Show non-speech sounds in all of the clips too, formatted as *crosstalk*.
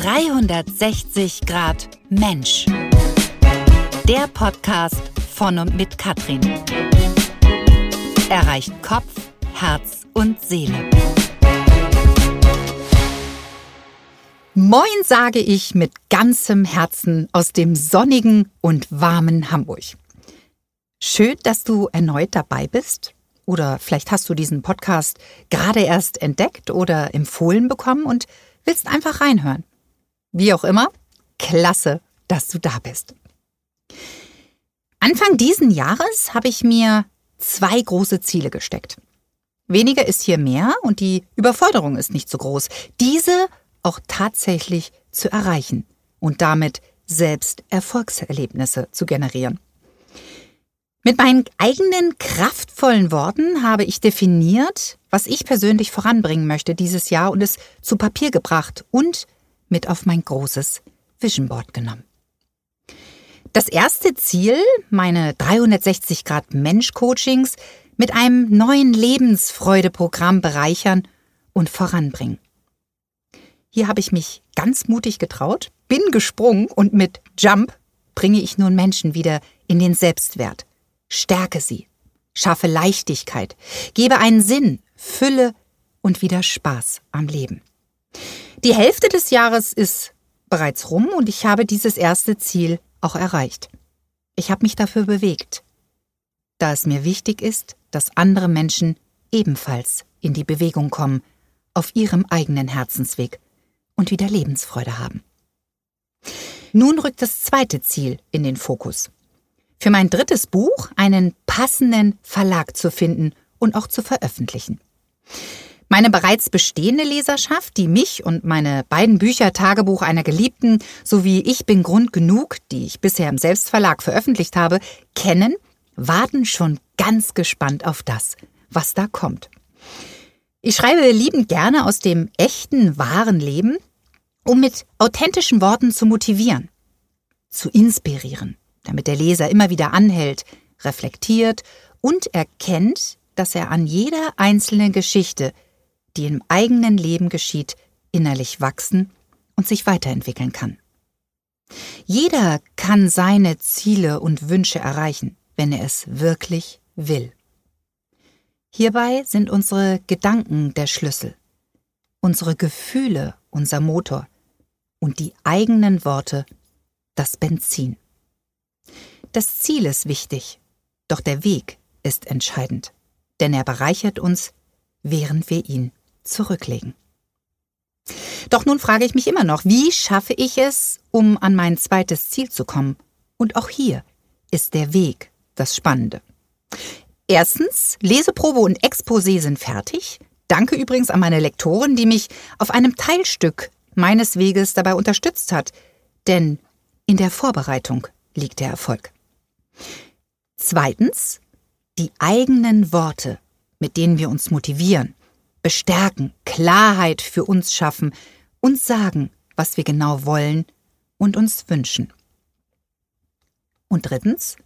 360 Grad Mensch. Der Podcast von und mit Katrin. Erreicht Kopf, Herz und Seele. Moin sage ich mit ganzem Herzen aus dem sonnigen und warmen Hamburg. Schön, dass du erneut dabei bist. Oder vielleicht hast du diesen Podcast gerade erst entdeckt oder empfohlen bekommen und willst einfach reinhören. Wie auch immer, klasse, dass du da bist. Anfang diesen Jahres habe ich mir zwei große Ziele gesteckt. Weniger ist hier mehr und die Überforderung ist nicht so groß, diese auch tatsächlich zu erreichen und damit selbst Erfolgserlebnisse zu generieren. Mit meinen eigenen kraftvollen Worten habe ich definiert, was ich persönlich voranbringen möchte dieses Jahr und es zu Papier gebracht und mit auf mein großes Vision Board genommen. Das erste Ziel, meine 360 Grad Mensch Coachings mit einem neuen Lebensfreudeprogramm bereichern und voranbringen. Hier habe ich mich ganz mutig getraut, bin gesprungen und mit Jump bringe ich nun Menschen wieder in den Selbstwert. Stärke sie, schaffe Leichtigkeit, gebe einen Sinn, Fülle und wieder Spaß am Leben. Die Hälfte des Jahres ist bereits rum und ich habe dieses erste Ziel auch erreicht. Ich habe mich dafür bewegt, da es mir wichtig ist, dass andere Menschen ebenfalls in die Bewegung kommen, auf ihrem eigenen Herzensweg und wieder Lebensfreude haben. Nun rückt das zweite Ziel in den Fokus. Für mein drittes Buch einen passenden Verlag zu finden und auch zu veröffentlichen. Meine bereits bestehende Leserschaft, die mich und meine beiden Bücher Tagebuch einer Geliebten sowie Ich bin Grund genug, die ich bisher im Selbstverlag veröffentlicht habe, kennen, warten schon ganz gespannt auf das, was da kommt. Ich schreibe liebend gerne aus dem echten, wahren Leben, um mit authentischen Worten zu motivieren, zu inspirieren, damit der Leser immer wieder anhält, reflektiert und erkennt, dass er an jeder einzelnen Geschichte die im eigenen Leben geschieht, innerlich wachsen und sich weiterentwickeln kann. Jeder kann seine Ziele und Wünsche erreichen, wenn er es wirklich will. Hierbei sind unsere Gedanken der Schlüssel, unsere Gefühle unser Motor und die eigenen Worte das Benzin. Das Ziel ist wichtig, doch der Weg ist entscheidend, denn er bereichert uns, während wir ihn zurücklegen. Doch nun frage ich mich immer noch, wie schaffe ich es, um an mein zweites Ziel zu kommen? Und auch hier ist der Weg das Spannende. Erstens, Leseprobe und Exposé sind fertig. Danke übrigens an meine Lektorin, die mich auf einem Teilstück meines Weges dabei unterstützt hat. Denn in der Vorbereitung liegt der Erfolg. Zweitens, die eigenen Worte, mit denen wir uns motivieren, bestärken, Klarheit für uns schaffen, uns sagen, was wir genau wollen und uns wünschen. Und drittens,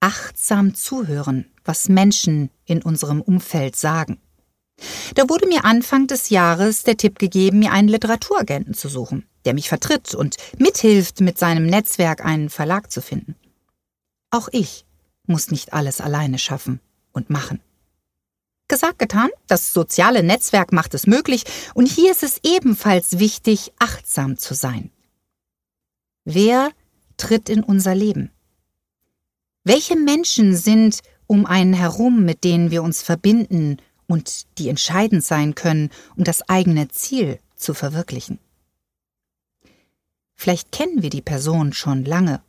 achtsam zuhören, was Menschen in unserem Umfeld sagen. Da wurde mir Anfang des Jahres der Tipp gegeben, mir einen Literaturagenten zu suchen, der mich vertritt und mithilft, mit seinem Netzwerk einen Verlag zu finden. Auch ich muss nicht alles alleine schaffen und machen. Gesagt, getan, das soziale Netzwerk macht es möglich und hier ist es ebenfalls wichtig, achtsam zu sein. Wer tritt in unser Leben? Welche Menschen sind um einen herum, mit denen wir uns verbinden und die entscheidend sein können, um das eigene Ziel zu verwirklichen? Vielleicht kennen wir die Person schon lange,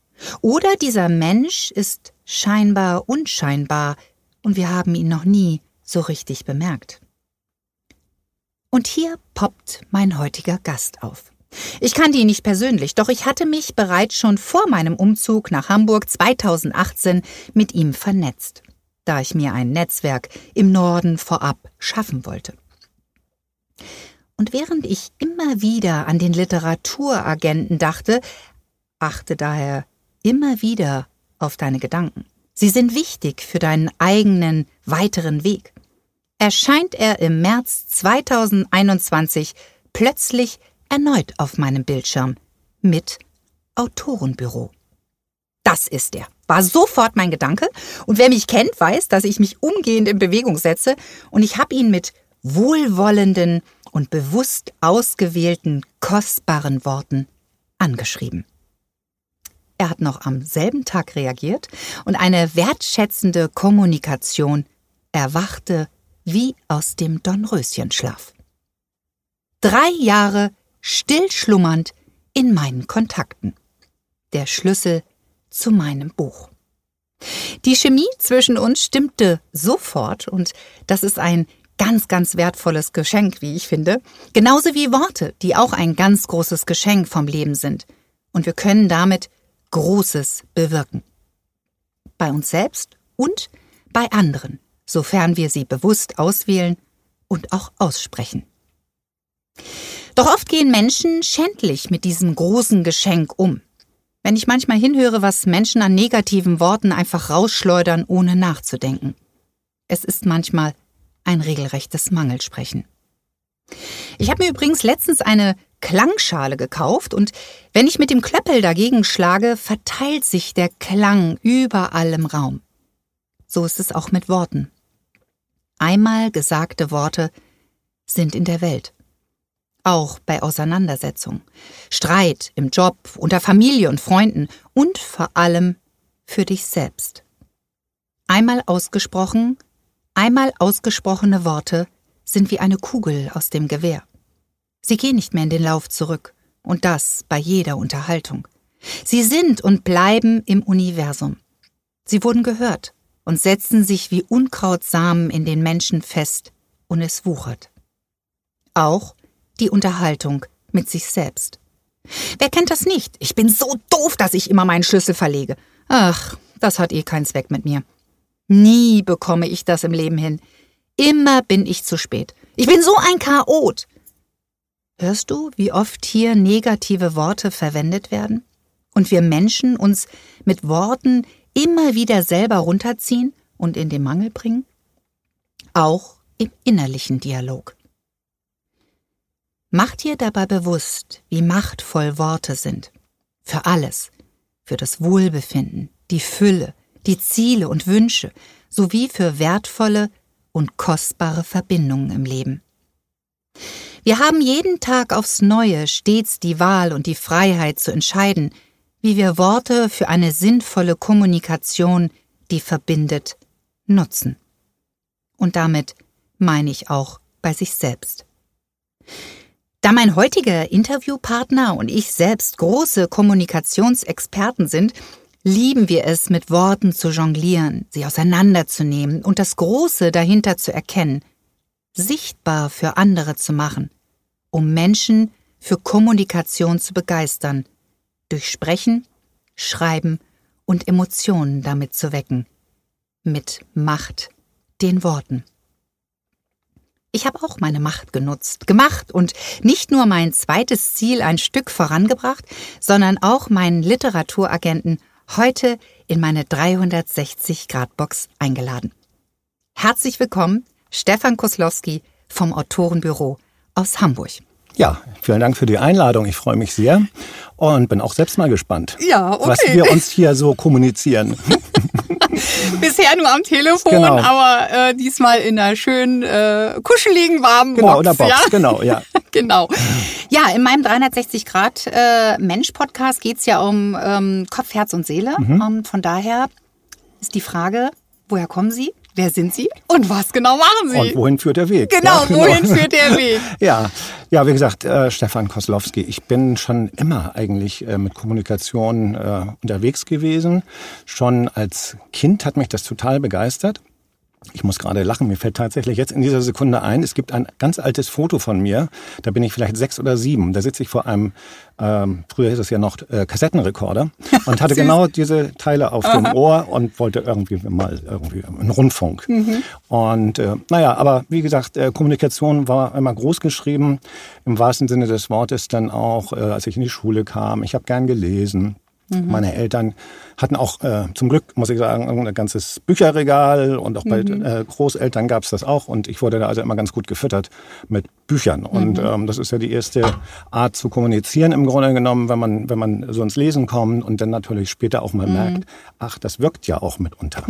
oder dieser Mensch ist scheinbar unscheinbar und wir haben ihn noch nie so richtig bemerkt. Und hier poppt mein heutiger Gast auf. Ich kannte ihn nicht persönlich, doch ich hatte mich bereits schon vor meinem Umzug nach Hamburg 2018 mit ihm vernetzt, da ich mir ein Netzwerk im Norden vorab schaffen wollte. Und während ich immer wieder an den Literaturagenten dachte, achte daher immer wieder auf deine Gedanken. Sie sind wichtig für deinen eigenen weiteren Weg erscheint er im März 2021 plötzlich erneut auf meinem Bildschirm mit Autorenbüro. Das ist er, war sofort mein Gedanke. Und wer mich kennt, weiß, dass ich mich umgehend in Bewegung setze. Und ich habe ihn mit wohlwollenden und bewusst ausgewählten, kostbaren Worten angeschrieben. Er hat noch am selben Tag reagiert und eine wertschätzende Kommunikation erwachte wie aus dem Dornröschenschlaf. Drei Jahre stillschlummernd in meinen Kontakten. Der Schlüssel zu meinem Buch. Die Chemie zwischen uns stimmte sofort und das ist ein ganz, ganz wertvolles Geschenk, wie ich finde. Genauso wie Worte, die auch ein ganz großes Geschenk vom Leben sind. Und wir können damit Großes bewirken. Bei uns selbst und bei anderen, sofern wir sie bewusst auswählen und auch aussprechen. Doch oft gehen Menschen schändlich mit diesem großen Geschenk um. Wenn ich manchmal hinhöre, was Menschen an negativen Worten einfach rausschleudern, ohne nachzudenken. Es ist manchmal ein regelrechtes Mangelsprechen. Ich habe mir übrigens letztens eine Klangschale gekauft und wenn ich mit dem Klöppel dagegen schlage, verteilt sich der Klang überall im Raum. So ist es auch mit Worten. Einmal gesagte Worte sind in der Welt. Auch bei Auseinandersetzungen, Streit im Job, unter Familie und Freunden und vor allem für dich selbst. Einmal ausgesprochen, einmal ausgesprochene Worte sind wie eine Kugel aus dem Gewehr. Sie gehen nicht mehr in den Lauf zurück, und das bei jeder Unterhaltung. Sie sind und bleiben im Universum. Sie wurden gehört und setzen sich wie Unkrautsamen in den Menschen fest, und es wuchert. Auch die Unterhaltung mit sich selbst. Wer kennt das nicht? Ich bin so doof, dass ich immer meinen Schlüssel verlege. Ach, das hat eh keinen Zweck mit mir. Nie bekomme ich das im Leben hin. Immer bin ich zu spät. Ich bin so ein Chaot. Hörst du, wie oft hier negative Worte verwendet werden? Und wir Menschen uns mit Worten immer wieder selber runterziehen und in den Mangel bringen? Auch im innerlichen Dialog. Mach dir dabei bewusst, wie machtvoll Worte sind. Für alles. Für das Wohlbefinden, die Fülle, die Ziele und Wünsche, sowie für wertvolle und kostbare Verbindungen im Leben. Wir haben jeden Tag aufs Neue stets die Wahl und die Freiheit zu entscheiden, wie wir Worte für eine sinnvolle Kommunikation, die verbindet, nutzen. Und damit meine ich auch bei sich selbst. Da mein heutiger Interviewpartner und ich selbst große Kommunikationsexperten sind, lieben wir es, mit Worten zu jonglieren, sie auseinanderzunehmen und das Große dahinter zu erkennen, sichtbar für andere zu machen, um Menschen für Kommunikation zu begeistern, durch Sprechen, Schreiben und Emotionen damit zu wecken. Mit Macht, den Worten. Ich habe auch meine Macht genutzt, gemacht und nicht nur mein zweites Ziel ein Stück vorangebracht, sondern auch meinen Literaturagenten heute in meine 360-Grad-Box eingeladen. Herzlich willkommen, Stefan Koslowski vom Autorenbüro aus Hamburg. Ja, vielen Dank für die Einladung. Ich freue mich sehr und bin auch selbst mal gespannt, ja, okay. was wir uns hier so kommunizieren. *laughs* Bisher nur am Telefon, genau. aber äh, diesmal in einer schönen, äh, kuscheligen, warmen genau, Box. Genau, Box, ja? genau, ja. *laughs* genau. Ja, in meinem 360 Grad äh, Mensch-Podcast geht's ja um ähm, Kopf, Herz und Seele. Mhm. Um, von daher ist die Frage, woher kommen Sie? Wer sind Sie und was genau machen Sie? Und wohin führt der Weg? Genau, ja, genau. wohin führt der Weg? *laughs* ja, ja, wie gesagt, äh, Stefan Koslowski. Ich bin schon immer eigentlich äh, mit Kommunikation äh, unterwegs gewesen. Schon als Kind hat mich das total begeistert. Ich muss gerade lachen, mir fällt tatsächlich jetzt in dieser Sekunde ein, es gibt ein ganz altes Foto von mir, da bin ich vielleicht sechs oder sieben, da sitze ich vor einem, ähm, früher hieß es ja noch äh, Kassettenrekorder *laughs* und hatte genau diese Teile auf Aha. dem Ohr und wollte irgendwie mal irgendwie einen Rundfunk. Mhm. Und äh, naja, aber wie gesagt, äh, Kommunikation war immer groß geschrieben, im wahrsten Sinne des Wortes dann auch, äh, als ich in die Schule kam. Ich habe gern gelesen. Meine Eltern hatten auch äh, zum Glück, muss ich sagen, ein ganzes Bücherregal und auch bei Mhm. äh, Großeltern gab es das auch und ich wurde da also immer ganz gut gefüttert mit Büchern und Mhm. ähm, das ist ja die erste Art zu kommunizieren im Grunde genommen, wenn man wenn man so ins Lesen kommt und dann natürlich später auch mal Mhm. merkt, ach, das wirkt ja auch mitunter.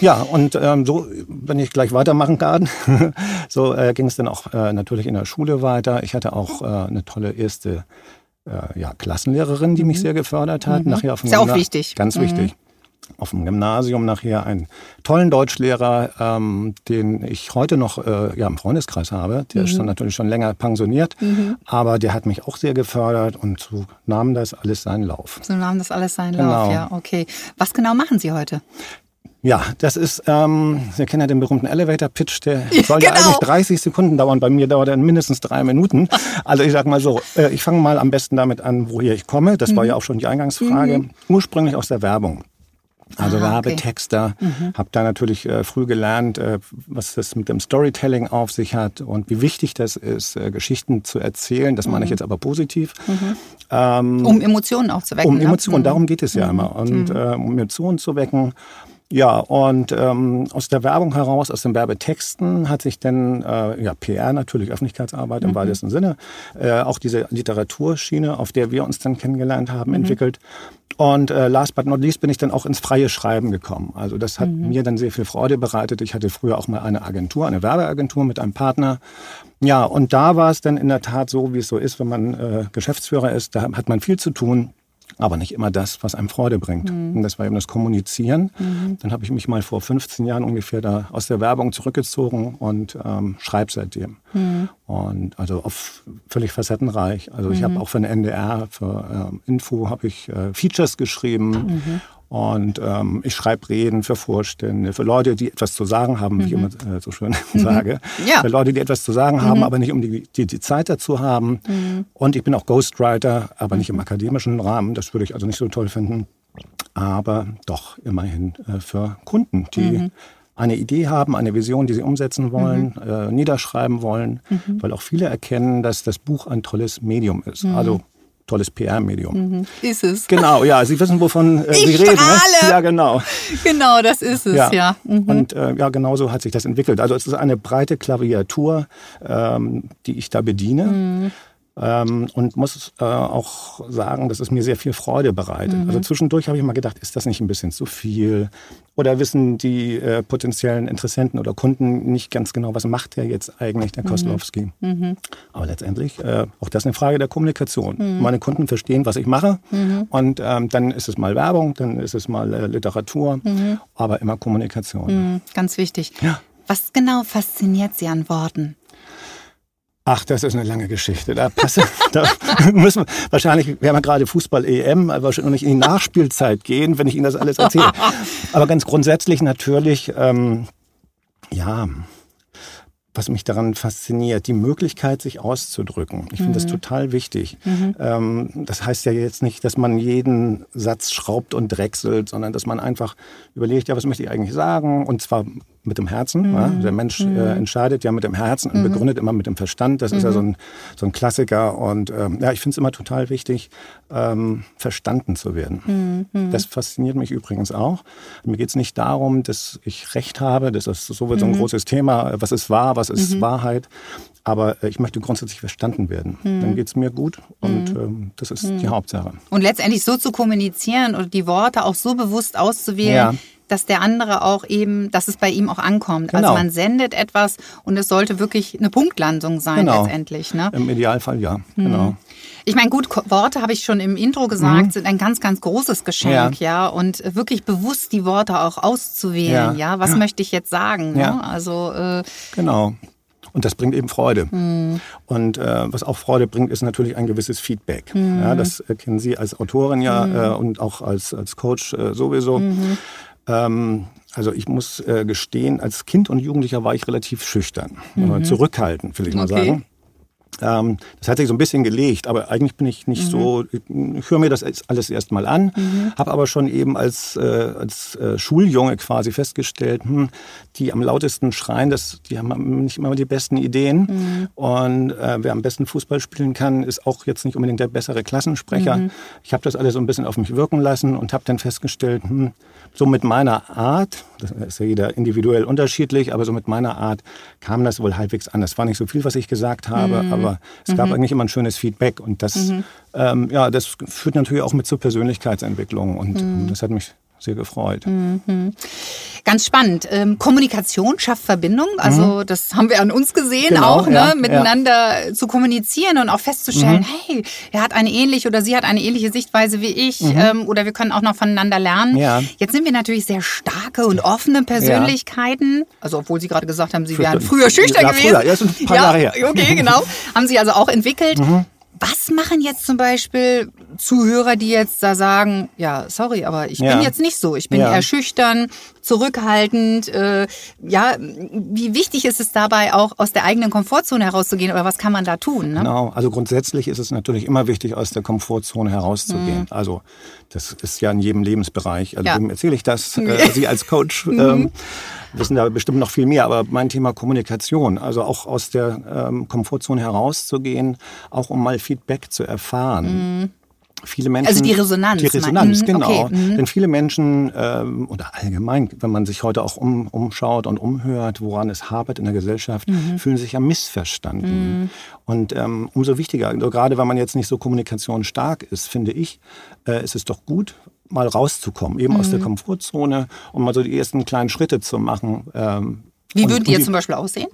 Ja, und ähm, so, wenn ich gleich weitermachen kann, *laughs* so äh, ging es dann auch äh, natürlich in der Schule weiter. Ich hatte auch äh, eine tolle erste äh, ja, Klassenlehrerin, die mich sehr gefördert hat. Nachher auf dem Mhm. Ist ja auch wichtig. Ganz Mhm. wichtig. Auf dem Gymnasium nachher einen tollen Deutschlehrer, ähm, den ich heute noch äh, ja, im Freundeskreis habe. Der Mhm. ist dann natürlich schon länger pensioniert, aber der hat mich auch sehr gefördert und so nahm das alles seinen Lauf. So nahm das alles seinen Genau. Lauf, ja, okay. Was genau machen Sie heute? Ja, das ist, ähm, Sie kennen ja den berühmten Elevator Pitch, der soll ja genau. eigentlich 30 Sekunden dauern. Bei mir dauert er mindestens drei Minuten. Also ich sag mal so, äh, ich fange mal am besten damit an, woher ich komme. Das Mhm. war ja auch schon die Eingangsfrage. Ursprünglich aus der Werbung. Also Ah, okay. Mhm. Werbetexter, habe da natürlich äh, früh gelernt, äh, was das mit dem Storytelling auf sich hat und wie wichtig das ist, äh, Geschichten zu erzählen. Das Mhm. meine ich jetzt aber positiv. Ähm, Um Emotionen aufzuwecken. um ne? Emotionen, darum geht es ja immer. Und äh, um Emotionen zu wecken. Ja, und ähm, aus der Werbung heraus, aus den Werbetexten hat sich dann äh, ja, PR natürlich, Öffentlichkeitsarbeit im weitesten Sinne, äh, auch diese Literaturschiene, auf der wir uns dann kennengelernt haben, entwickelt. Und äh, last but not least bin ich dann auch ins freie Schreiben gekommen. Also das hat mir dann sehr viel Freude bereitet. Ich hatte früher auch mal eine Agentur, eine Werbeagentur mit einem Partner. Ja, und da war es dann in der Tat so, wie es so ist, wenn man äh, Geschäftsführer ist, da hat man viel zu tun aber nicht immer das, was einem Freude bringt. Und das war eben das Kommunizieren. Dann habe ich mich mal vor 15 Jahren ungefähr da aus der Werbung zurückgezogen und ähm, schreibe seitdem. Und also auf völlig facettenreich. Also ich habe auch für den NDR, für ähm, Info habe ich äh, Features geschrieben. Und ähm, ich schreibe Reden für Vorstände, für Leute, die etwas zu sagen haben, wie ich immer äh, so schön sage. Ja. Für Leute, die etwas zu sagen haben, aber nicht um die, die, die Zeit dazu haben. Und ich bin auch Ghostwriter, aber nicht im akademischen Rahmen. Das würde ich also nicht so toll finden. Aber doch immerhin äh, für Kunden, die eine Idee haben, eine Vision, die sie umsetzen wollen, äh, niederschreiben wollen, weil auch viele erkennen, dass das Buch ein tolles Medium ist. Also tolles PR-Medium. Ist es. Genau, ja, Sie wissen, wovon äh, Ich Sie reden. Ne? Ja, genau. Genau, das ist es, ja. Mhm. Und äh, ja, genau so hat sich das entwickelt. Also es ist eine breite Klaviatur, ähm, die ich da bediene. Mhm. Ähm, und muss äh, auch sagen, dass es mir sehr viel Freude bereitet. Mhm. Also zwischendurch habe ich mal gedacht, ist das nicht ein bisschen zu viel? Oder wissen die äh, potenziellen Interessenten oder Kunden nicht ganz genau, was macht der jetzt eigentlich, Mhm. der Koslowski? Aber letztendlich, äh, auch das ist eine Frage der Kommunikation. Mhm. Meine Kunden verstehen, was ich mache. Und ähm, dann ist es mal Werbung, dann ist es mal äh, Literatur, aber immer Kommunikation. Mhm, Ganz wichtig. Ja. Was genau fasziniert Sie an Worten? Ach, das ist eine lange Geschichte. Da, passe, *laughs* da müssen wir wahrscheinlich, wir haben ja gerade Fußball-EM, aber wahrscheinlich in die Nachspielzeit gehen, wenn ich Ihnen das alles erzähle. *laughs* Aber ganz grundsätzlich natürlich, ähm, ja, was mich daran fasziniert, die Möglichkeit, sich auszudrücken. Ich finde das total wichtig. Ähm, das heißt ja jetzt nicht, dass man jeden Satz schraubt und drechselt, sondern dass man einfach überlegt, ja, was möchte ich eigentlich sagen? Und zwar mit dem Herzen. Ja? Der Mensch äh, entscheidet ja mit dem Herzen und begründet immer mit dem Verstand. Das ist ja so ein, so ein Klassiker. Und ähm, ja, ich finde es immer total wichtig, ähm, verstanden zu werden. Das fasziniert mich übrigens auch. Mir geht es nicht darum, dass ich Recht habe. Das ist so ein großes Thema. Was ist wahr, was ist Wahrheit? Aber äh, ich möchte grundsätzlich verstanden werden. Dann geht es mir gut und ähm, das ist die Hauptsache. Und letztendlich so zu kommunizieren und die Worte auch so bewusst auszuwählen, Ja. Dass der andere auch eben, dass es bei ihm auch ankommt. Genau. Also man sendet etwas und es sollte wirklich eine Punktlandung sein Genau. letztendlich. Ne? Im Idealfall ja, genau. Ich meine, gut, Worte habe ich schon im Intro gesagt, sind ein ganz, ganz großes Geschenk, ja. Und wirklich bewusst die Worte auch auszuwählen, ja. Ja. Was Ja. *clears throat* möchte ich jetzt sagen? Ja. Ne? Also äh, Genau. Und das bringt eben Freude. Und äh, was auch Freude bringt, ist natürlich ein gewisses Feedback. Ja, das kennen Sie als Autorin ja äh, und auch als, als Coach äh, sowieso. Ähm, also ich muss äh, gestehen, als Kind und Jugendlicher war ich relativ schüchtern, äh, zurückhaltend, will ich mal Okay. sagen. Ähm, das hat sich so ein bisschen gelegt, aber eigentlich bin ich nicht mhm. so, ich höre mir das alles erstmal an, mhm. habe aber schon eben als, äh, als äh, Schuljunge quasi festgestellt, hm, die am lautesten schreien, das, die haben nicht immer die besten Ideen. Mhm. Und äh, wer am besten Fußball spielen kann, ist auch jetzt nicht unbedingt der bessere Klassensprecher. Mhm. Ich habe das alles so ein bisschen auf mich wirken lassen und habe dann festgestellt, hm, so mit meiner Art, das ist ja jeder individuell unterschiedlich, aber so mit meiner Art kam das wohl halbwegs an. Das war nicht so viel, was ich gesagt habe, mhm. aber es gab mhm. eigentlich immer ein schönes Feedback und das, mhm. ähm, ja, das führt natürlich auch mit zur Persönlichkeitsentwicklung und mhm. das hat mich sehr gefreut. Mhm. Ganz spannend. Ähm, Kommunikation schafft Verbindung. Also mhm. das haben wir an uns gesehen, genau, auch ne? Ja, miteinander ja. zu kommunizieren und auch festzustellen, mhm. hey, er hat eine ähnliche oder sie hat eine ähnliche Sichtweise wie ich mhm. ähm, oder wir können auch noch voneinander lernen. Ja. Jetzt sind wir natürlich sehr starke und offene Persönlichkeiten. Also obwohl Sie gerade gesagt haben, Sie wären früher schüchtern gewesen. Früher. Ja, ein paar Jahre her. Okay, genau. *laughs* haben Sie also auch entwickelt. Mhm. Was machen jetzt zum Beispiel Zuhörer, die jetzt da sagen, ja, sorry, aber ich ja. bin jetzt nicht so. Ich bin ja. eher schüchtern, zurückhaltend. Äh, ja, wie wichtig ist es dabei auch aus der eigenen Komfortzone herauszugehen oder was kann man da tun? Ne? Genau, also grundsätzlich ist es natürlich immer wichtig, aus der Komfortzone herauszugehen. Mhm. Also das ist ja in jedem Lebensbereich. Also ja. erzähle ich das, äh, Sie als Coach. *laughs* Mhm. Ähm, wissen da bestimmt noch viel mehr, aber mein Thema Kommunikation, also auch aus der ähm, Komfortzone herauszugehen, auch um mal Feedback zu erfahren. Mhm. Viele Menschen, also die Resonanz. Die Resonanz, genau. Okay. Mhm. Denn viele Menschen, ähm, oder allgemein, wenn man sich heute auch um, umschaut und umhört, woran es hapert in der Gesellschaft, mhm. fühlen sich ja missverstanden. Mhm. Und ähm, umso wichtiger, also gerade wenn man jetzt nicht so kommunikationsstark ist, finde ich, äh, ist es doch gut, mal rauszukommen, eben aus der mhm. Komfortzone und mal so die ersten kleinen Schritte zu machen. Ähm, Wie würden die jetzt zum Beispiel aussehen?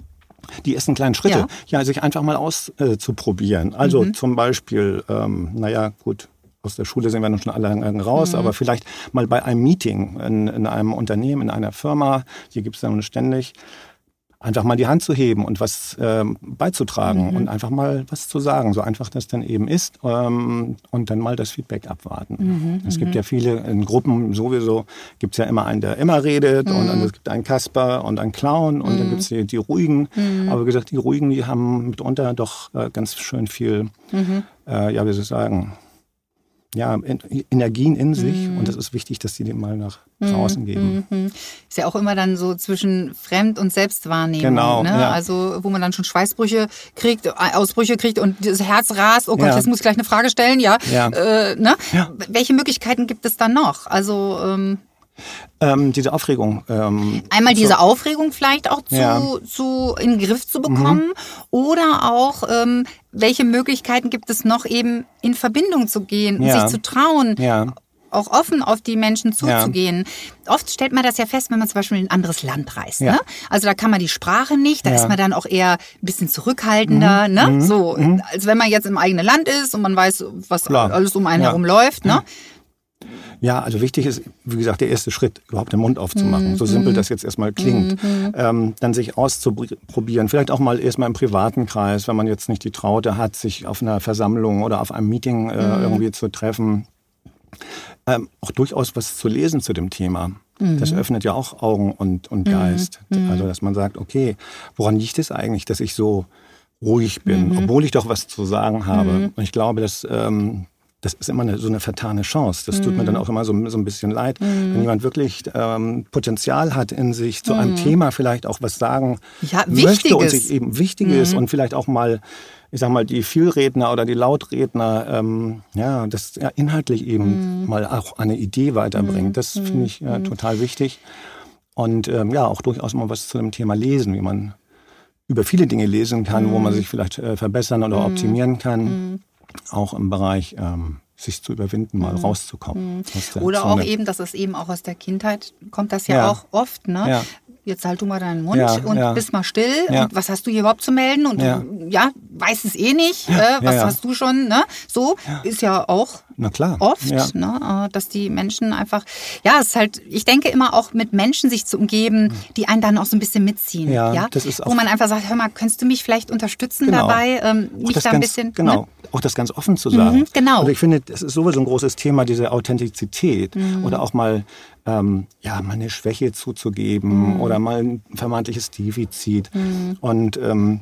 Die ersten kleinen Schritte, ja, ja sich einfach mal auszuprobieren. Äh, also mhm. zum Beispiel, ähm, naja, gut, aus der Schule sind wir nun schon alle raus, mhm. aber vielleicht mal bei einem Meeting in, in einem Unternehmen, in einer Firma, hier gibt es dann ständig, einfach mal die Hand zu heben und was ähm, beizutragen mhm. und einfach mal was zu sagen, so einfach das dann eben ist ähm, und dann mal das Feedback abwarten. Mhm. Es gibt mhm. ja viele in Gruppen sowieso, gibt es ja immer einen, der immer redet und mhm. es gibt einen Kasper und einen Clown und dann mhm. gibt es die, die Ruhigen. Aber wie gesagt, die Ruhigen, die haben mitunter doch äh, ganz schön viel, äh, ja wie soll ich sagen, ja, Energien in sich mhm. und es ist wichtig, dass sie dem mal nach mhm. draußen geben. Mhm. Ist ja auch immer dann so zwischen Fremd- und Selbstwahrnehmung. Genau. Ne? Ja. Also wo man dann schon Schweißbrüche kriegt, äh, Ausbrüche kriegt und das Herz rast, oh Gott, ja. jetzt muss ich gleich eine Frage stellen, ja. ja. Äh, ne? Welche Möglichkeiten gibt es dann noch? Also ähm, ähm, diese Aufregung. Ähm, Einmal diese so. Aufregung vielleicht auch zu, ja. zu in den Griff zu bekommen mhm. oder auch ähm, welche Möglichkeiten gibt es noch eben in Verbindung zu gehen, ja. sich zu trauen. Ja. Auch offen auf die Menschen zuzugehen. Ja. Oft stellt man das ja fest, wenn man zum Beispiel in ein anderes Land reist. Ne? Also da kann man die Sprache nicht, da ist man dann auch eher ein bisschen zurückhaltender. Mhm. Ne? Mhm. So, mhm. als wenn man jetzt im eigenen Land ist und man weiß, was Klar. alles um einen herum läuft. Ne? Ja, also wichtig ist, wie gesagt, der erste Schritt, überhaupt den Mund aufzumachen. Mhm. So simpel das jetzt erstmal klingt. Mhm. Ähm, dann sich auszuprobieren. Vielleicht auch mal erstmal im privaten Kreis, wenn man jetzt nicht die Traute hat, sich auf einer Versammlung oder auf einem Meeting äh, mhm. irgendwie zu treffen. Ähm, auch durchaus was zu lesen zu dem Thema. Das mhm. öffnet ja auch Augen und, und mhm. Geist. Mhm. Also, dass man sagt, okay, woran liegt es eigentlich, dass ich so ruhig bin, obwohl ich doch was zu sagen habe. Und ich glaube, dass ähm, das ist immer eine, so eine vertane Chance. Das tut mir dann mhm. auch immer so, so ein bisschen leid, mm. wenn jemand wirklich ähm, Potenzial hat in sich, zu mm. einem mhm. Thema vielleicht auch was sagen ja, möchte und sich eben wichtig ist mhm. und vielleicht auch mal, ich sag mal, die Vielredner oder die Lautredner, ähm, ja, das ja, inhaltlich eben mal auch eine Idee weiterbringt. Das finde ich äh, total wichtig. Und ähm, ja, auch durchaus mal was zu dem Thema lesen, wie man über viele Dinge lesen kann, wo man sich vielleicht äh, verbessern oder optimieren kann auch im Bereich ähm, sich zu überwinden, mal mhm. rauszukommen. Mhm. Oder Zone. auch eben, dass es eben auch aus der Kindheit kommt, das ja, ja. auch oft, ne? Ja. Jetzt halt du mal deinen Mund ja, und bist mal still. Und was hast du hier überhaupt zu melden? Und du, ja, weiß es eh nicht. Äh, was hast du schon? Ne? So ist ja auch. Oft, ja. ne, äh, dass die Menschen einfach, ja, es ist halt, ich denke immer auch mit Menschen sich zu umgeben, die einen dann auch so ein bisschen mitziehen. Ja, ja? Das ist auch Wo man einfach sagt, hör mal, könntest du mich vielleicht unterstützen genau. dabei, ähm, mich da ein ganz, bisschen. Genau, ne? auch das ganz offen zu sagen. Mhm, genau. Also ich finde, das ist sowieso ein großes Thema, diese Authentizität mhm. oder auch mal ähm, ja, mal eine Schwäche zuzugeben mhm. oder mal ein vermeintliches Defizit. Mhm. Und ähm,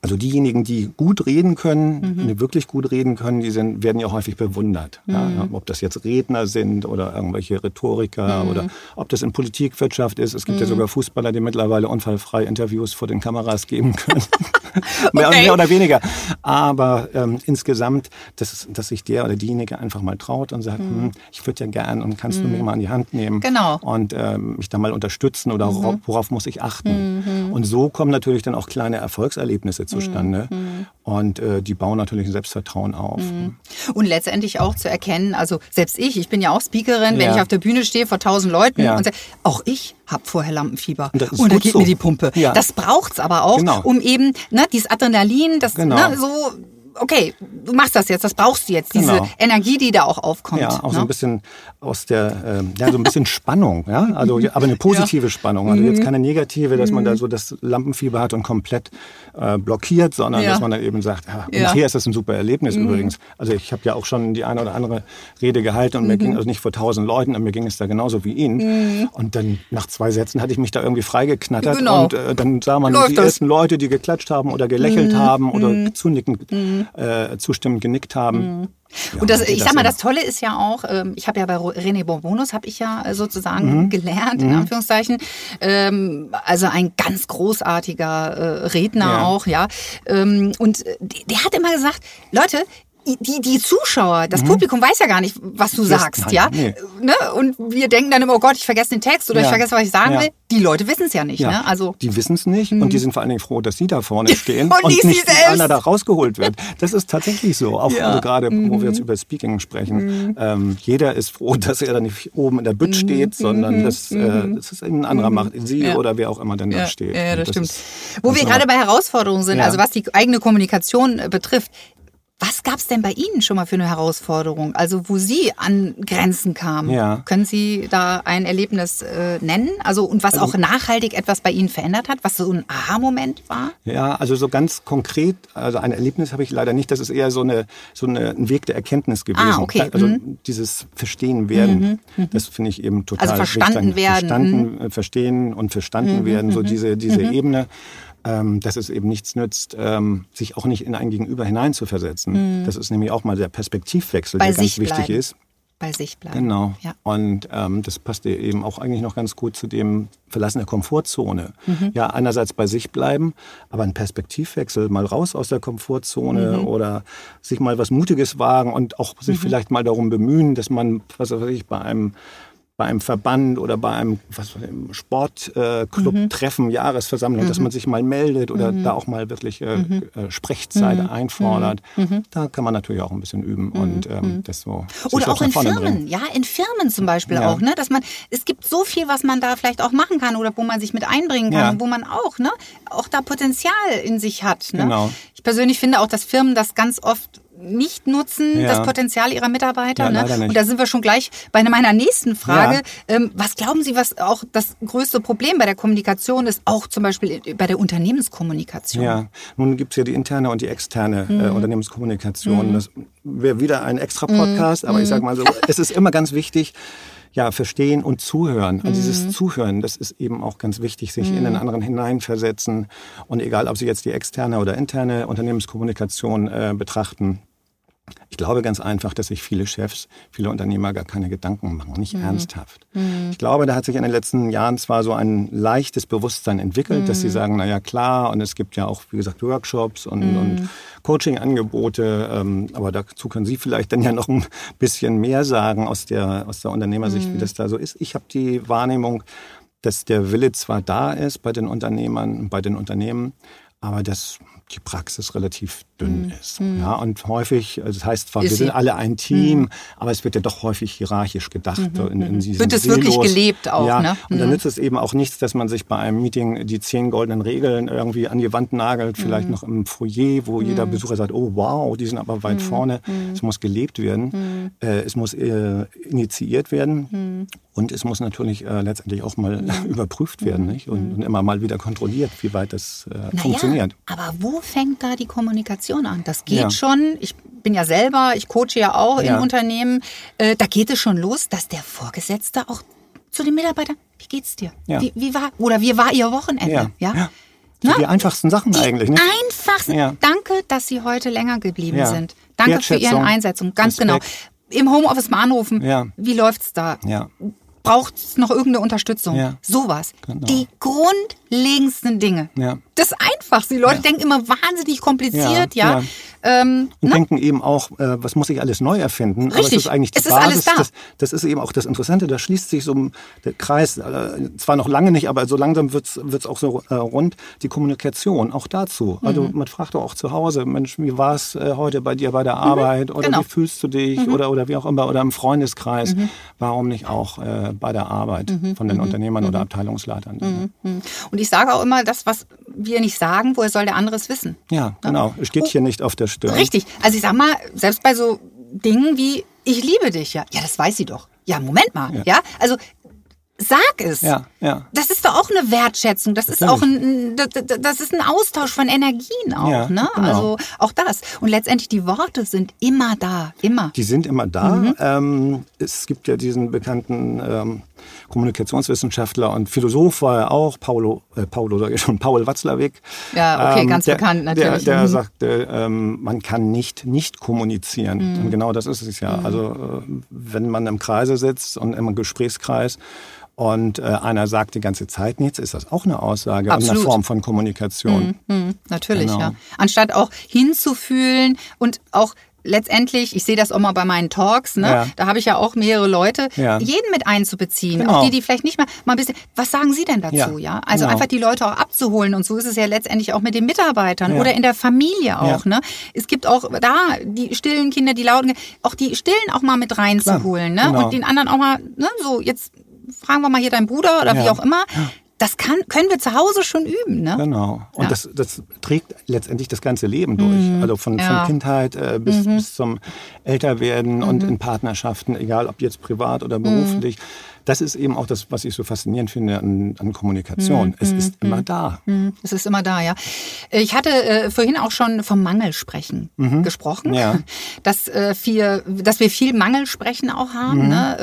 Also diejenigen, die gut reden können, Mhm. die wirklich gut reden können, die sind, werden ja häufig bewundert. Mhm. Ja, ob das jetzt Redner sind oder irgendwelche Rhetoriker Mhm. oder ob das in Politik, Wirtschaft ist. Es gibt ja sogar Fußballer, die mittlerweile unfallfrei Interviews vor den Kameras geben können. *laughs* *laughs* mehr, Okay. mehr oder weniger. Aber ähm, insgesamt, dass, dass sich der oder diejenige einfach mal traut und sagt, hm, ich würde ja gern und kannst du mich mal an die Hand nehmen Mhm. Genau. und ähm, mich da mal unterstützen oder Mhm. worauf, worauf muss ich achten. Und so kommen natürlich dann auch kleine Erfolgserlebnisse zustande Mhm. Und äh, die bauen natürlich ein Selbstvertrauen auf. Und letztendlich auch zu erkennen, also selbst ich, ich bin ja auch Speakerin, wenn Ja. ich auf der Bühne stehe vor tausend Leuten Ja. und sage, auch ich habe vorher Lampenfieber. Und und da geht so. mir die Pumpe. Ja. Das braucht's aber auch, Genau. um eben, ne, dieses Adrenalin, das, Genau. ne, so, okay, du machst das jetzt, das brauchst du jetzt, diese Genau. Energie, die da auch aufkommt. Ja, auch so ne? ein bisschen aus der, ähm, ja, so ein bisschen Spannung, ja, also, *laughs* ja, aber eine positive Spannung, also Mhm. jetzt keine negative, dass man da so das Lampenfieber hat und komplett äh, blockiert, sondern Ja. dass man dann eben sagt, ja, und Ja. Mhm. nachher ist das ein super Erlebnis übrigens. Also ich habe ja auch schon die eine oder andere Rede gehalten und mir Mhm. ging, also nicht vor tausend Leuten, aber mir ging es da genauso wie Ihnen. Und dann nach zwei Sätzen hatte ich mich da irgendwie freigeknattert Genau. und äh, dann sah man Läuft die das. Mhm. ersten Leute, die geklatscht haben oder gelächelt haben oder zunickend, äh, zustimmend genickt haben. Ja, Und das, ich sag mal, das Tolle ist ja auch, ähm, ich habe ja bei René Bonbonus habe ich ja äh, Mhm. sozusagen gelernt, in Anführungszeichen. Ähm, also ein ganz großartiger äh, Redner Ja. auch, ja. Ähm, und äh, der hat immer gesagt, Leute, die, die Zuschauer, das Publikum weiß ja gar nicht, was du sagst, Mhm. nein, ja. nee. Ne? Und wir denken dann immer, oh Gott, ich vergesse den Text oder Ja. ich vergesse, was ich sagen Ja. will. Die Leute wissen es ja nicht, Ja, ne? Also die wissen es nicht und die sind vor allen Dingen froh, dass sie da vorne *laughs* stehen Und nicht sie nicht einer da rausgeholt wird. Das ist tatsächlich so. Auch also gerade, wo wir jetzt über Speaking sprechen. Ähm, jeder ist froh, *laughs* dass er da nicht oben in der Bütt steht, sondern dass, äh, dass es ein anderer macht, sie oder wer auch immer denn da steht. ja, Und das stimmt. ist Wo wir gerade bei Herausforderungen sind, also was die eigene Kommunikation äh, betrifft, was gab es denn bei Ihnen schon mal für eine Herausforderung? Also wo Sie an Grenzen kamen? Ja. Können Sie da ein Erlebnis äh, nennen? Also und was auch nachhaltig etwas bei Ihnen verändert hat, was so ein Aha-Moment war? Ja, also so ganz konkret, also ein Erlebnis habe ich leider nicht. Das ist eher so, eine, so eine, ein Weg der Erkenntnis gewesen. Ah, okay. Also Mhm. dieses Verstehen werden, das finde ich eben total Also verstanden wichtig. werden. Verstanden, äh, verstehen und verstanden werden, so diese, diese Ebene. Ähm, dass es eben nichts nützt, ähm, sich auch nicht in ein Gegenüber hineinzuversetzen. Das ist nämlich auch mal der Perspektivwechsel, Bei der ganz wichtig bleiben. ist. Bei sich bleiben. Genau. Ja. Und ähm, das passt eben auch eigentlich noch ganz gut zu dem Verlassen der Komfortzone. Mhm. Ja, einerseits bei sich bleiben, aber ein Perspektivwechsel, mal raus aus der Komfortzone Mhm. oder sich mal was Mutiges wagen und auch sich vielleicht mal darum bemühen, dass man, was weiß ich, bei einem bei einem Verband oder bei einem einem Sportclub Mhm. Treffen, Jahresversammlung, dass man sich mal meldet oder da auch mal wirklich äh, Mhm. äh, Sprechzeit einfordert. Da kann man natürlich auch ein bisschen üben und ähm, das so Mhm. Oder auch in Firmen, bringen. ja, in Firmen zum Beispiel Ja. auch, ne, dass man, es gibt so viel, was man da vielleicht auch machen kann oder wo man sich mit einbringen kann Ja. und wo man auch, ne, auch da Potenzial in sich hat, ne. Genau. Ich persönlich finde auch, dass Firmen das ganz oft nicht nutzen, Ja. das Potenzial ihrer Mitarbeiter. Ja, ne? Und da sind wir schon gleich bei meiner nächsten Frage. Ja. Ähm, was glauben Sie, was auch das größte Problem bei der Kommunikation ist, auch zum Beispiel bei der Unternehmenskommunikation? Ja, nun gibt's ja die interne und die externe Mhm. äh, Unternehmenskommunikation. Das wäre wieder ein extra Mhm. Podcast, aber ich sage mal so, es ist immer ganz wichtig, ja, verstehen und zuhören. Und Mhm. dieses Zuhören, das ist eben auch ganz wichtig, sich in den anderen hineinversetzen. Und egal, ob Sie jetzt die externe oder interne Unternehmenskommunikation äh, betrachten, ich glaube ganz einfach, dass sich viele Chefs, viele Unternehmer gar keine Gedanken machen, nicht ernsthaft. Ich glaube, da hat sich in den letzten Jahren zwar so ein leichtes Bewusstsein entwickelt, dass sie sagen, na ja klar, und es gibt ja auch, wie gesagt, Workshops und, und Coaching-Angebote, ähm, aber dazu können Sie vielleicht dann ja noch ein bisschen mehr sagen aus der, aus der Unternehmersicht, wie das da so ist. Ich habe die Wahrnehmung, dass der Wille zwar da ist bei den Unternehmern, bei den Unternehmen, aber dass die Praxis relativ dünn ist. Ja, und häufig, also das heißt zwar, Ist wir sind alle ein Team, aber es wird ja doch häufig hierarchisch gedacht. so In, in diesen Wird es wirklich Silos. gelebt auch, ja, ne? Und dann nützt es eben auch nichts, dass man sich bei einem Meeting die zehn goldenen Regeln irgendwie an die Wand nagelt, vielleicht noch im Foyer, wo jeder Besucher sagt, oh wow, die sind aber weit vorne. Es muss gelebt werden, äh, es muss äh, initiiert werden. Und es muss natürlich äh, letztendlich auch mal *laughs* überprüft werden nicht? Und, und immer mal wieder kontrolliert, wie weit das äh, Naja, funktioniert. aber wo fängt da die Kommunikation an? Das geht Ja. schon. Ich bin ja selber, ich coache ja auch in Ja. Unternehmen. Äh, da geht es schon los, dass der Vorgesetzte auch zu den Mitarbeitern, wie geht's dir? Ja. Wie, wie war oder wie war Ihr Wochenende? Ja. Ne? Die einfachsten Sachen Die eigentlich, ne? einfachsten. Danke, dass Sie heute länger geblieben sind. Danke für Ihren Einsetzung. Ganz Respekt. genau. Im Homeoffice mal anrufen. Ja. Wie läuft's da? Ja. Braucht es noch irgendeine Unterstützung? Ja. Sowas. Genau. Die grundlegendsten Dinge. Ja. Das einfach. Die Leute denken immer wahnsinnig kompliziert, ja. Ja, Ähm, Und ne? denken eben auch, äh, was muss ich alles neu erfinden? Aber es Richtig. ist eigentlich die Es ist Basis. alles da. Das, das ist eben auch das Interessante. Da schließt sich so der Kreis, äh, zwar noch lange nicht, aber so langsam wird's wird's auch so äh, rund. Die Kommunikation, auch dazu. Also Mhm. man fragt doch auch zu Hause, Mensch, wie war es äh, heute bei dir bei der Arbeit? Oder genau. wie fühlst du dich? Oder, oder wie auch immer. Oder im Freundeskreis. Warum nicht auch äh, bei der Arbeit von den Unternehmern oder Abteilungsleitern? Und ich sage auch immer, das, was wir nicht sagen, woher soll der andere es wissen? Ja, genau. Es steht hier nicht auf der Stirn. Richtig. Also ich sag mal, selbst bei so Dingen wie ich liebe dich, ja. Ja, das weiß sie doch. Ja, Moment mal, ja. Also sag es. Ja, ja. Das ist doch auch eine Wertschätzung. Das ist Natürlich. auch ein, das- das das ist ein Austausch von Energien auch, Ja, ne? genau. Also auch das. Und letztendlich die Worte sind immer da, immer. Die sind immer da. Mhm. Ähm, es gibt ja diesen bekannten ähm, Kommunikationswissenschaftler und Philosoph war er auch, Paulo, äh, Paulo sag ich schon, Paul Watzlawick. Ja, okay, ganz der, bekannt natürlich. Der, der Mhm. sagte, ähm, man kann nicht nicht kommunizieren. Mhm. Und genau das ist es ja. Also äh, wenn man im Kreise sitzt und im Gesprächskreis und äh, einer sagt die ganze Zeit nichts, ist das auch eine Aussage und eine Absolut. Form von Kommunikation. Hm, natürlich, Genau. ja. Anstatt auch hinzufühlen und auch letztendlich, ich sehe das auch mal bei meinen Talks, ne? Ja. da habe ich ja auch mehrere Leute, Ja. jeden mit einzubeziehen. Genau. Auch die, die vielleicht nicht mal, mal ein bisschen, was sagen Sie denn dazu, ja? Ja, Also genau. einfach die Leute auch abzuholen und so ist es ja letztendlich auch mit den Mitarbeitern Ja. oder in der Familie auch, Ja. ne? Es gibt auch da die stillen Kinder, die lauten, auch die stillen auch mal mit reinzuholen, ne? genau. Und den anderen auch mal, ne? So, jetzt fragen wir mal hier deinen Bruder oder wie Ja. auch immer. Das kann, können wir zu Hause schon üben, ne? Genau. Und Ja. das, das trägt letztendlich das ganze Leben durch. Also von, Ja. von Kindheit äh, bis, bis zum Älterwerden und in Partnerschaften, egal ob jetzt privat oder beruflich. Das ist eben auch das, was ich so faszinierend finde an, an Kommunikation. Es ist immer da. Hm, Es ist immer da, ja. Ich hatte äh, vorhin auch schon vom Mangelsprechen gesprochen, Mhm. Ja. *laughs* dass, äh, viel, dass wir viel Mangelsprechen auch haben. Mhm. Ne?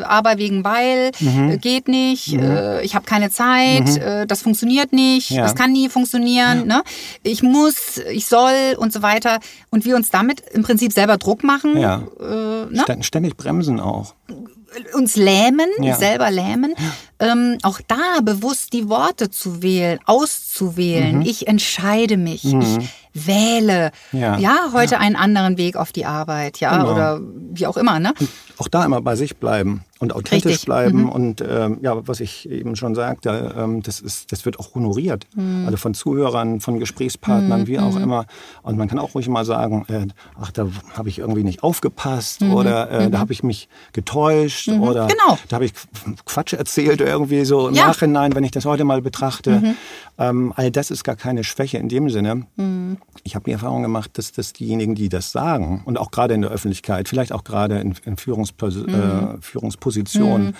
Äh, aber wegen weil, äh, geht nicht, äh, ich habe keine Zeit, äh, das funktioniert nicht, Mhm. Ja. das kann nie funktionieren, ne? ich muss, ich soll und so weiter. Und wir uns damit im Prinzip selber Druck machen, Ja. ne? Stä- Ständig bremsen auch. Uns lähmen, Ja. selber lähmen, ähm, auch da bewusst die Worte zu wählen, auszuwählen. Mhm. Ich entscheide mich, ich wähle, ja, Ja. heute einen anderen Weg auf die Arbeit, ja, Genau. oder wie auch immer, ne? Auch da immer bei sich bleiben und authentisch Richtig. Mhm. bleiben. Und ähm, ja, was ich eben schon sagte, ähm, das, ist, das wird auch honoriert. Mhm. Also von Zuhörern, von Gesprächspartnern, wie auch immer. Und man kann auch ruhig mal sagen, äh, ach, da habe ich irgendwie nicht aufgepasst oder äh, da habe ich mich getäuscht oder Mhm. Genau. da habe ich Quatsch erzählt irgendwie so im Ja. Mhm. Nachhinein, wenn ich das heute mal betrachte. Ähm, all das ist gar keine Schwäche in dem Sinne. Ich habe die Erfahrung gemacht, dass, dass diejenigen, die das sagen und auch gerade in der Öffentlichkeit, vielleicht auch gerade in, in Führungspos Mhm. äh, Führungspositionen,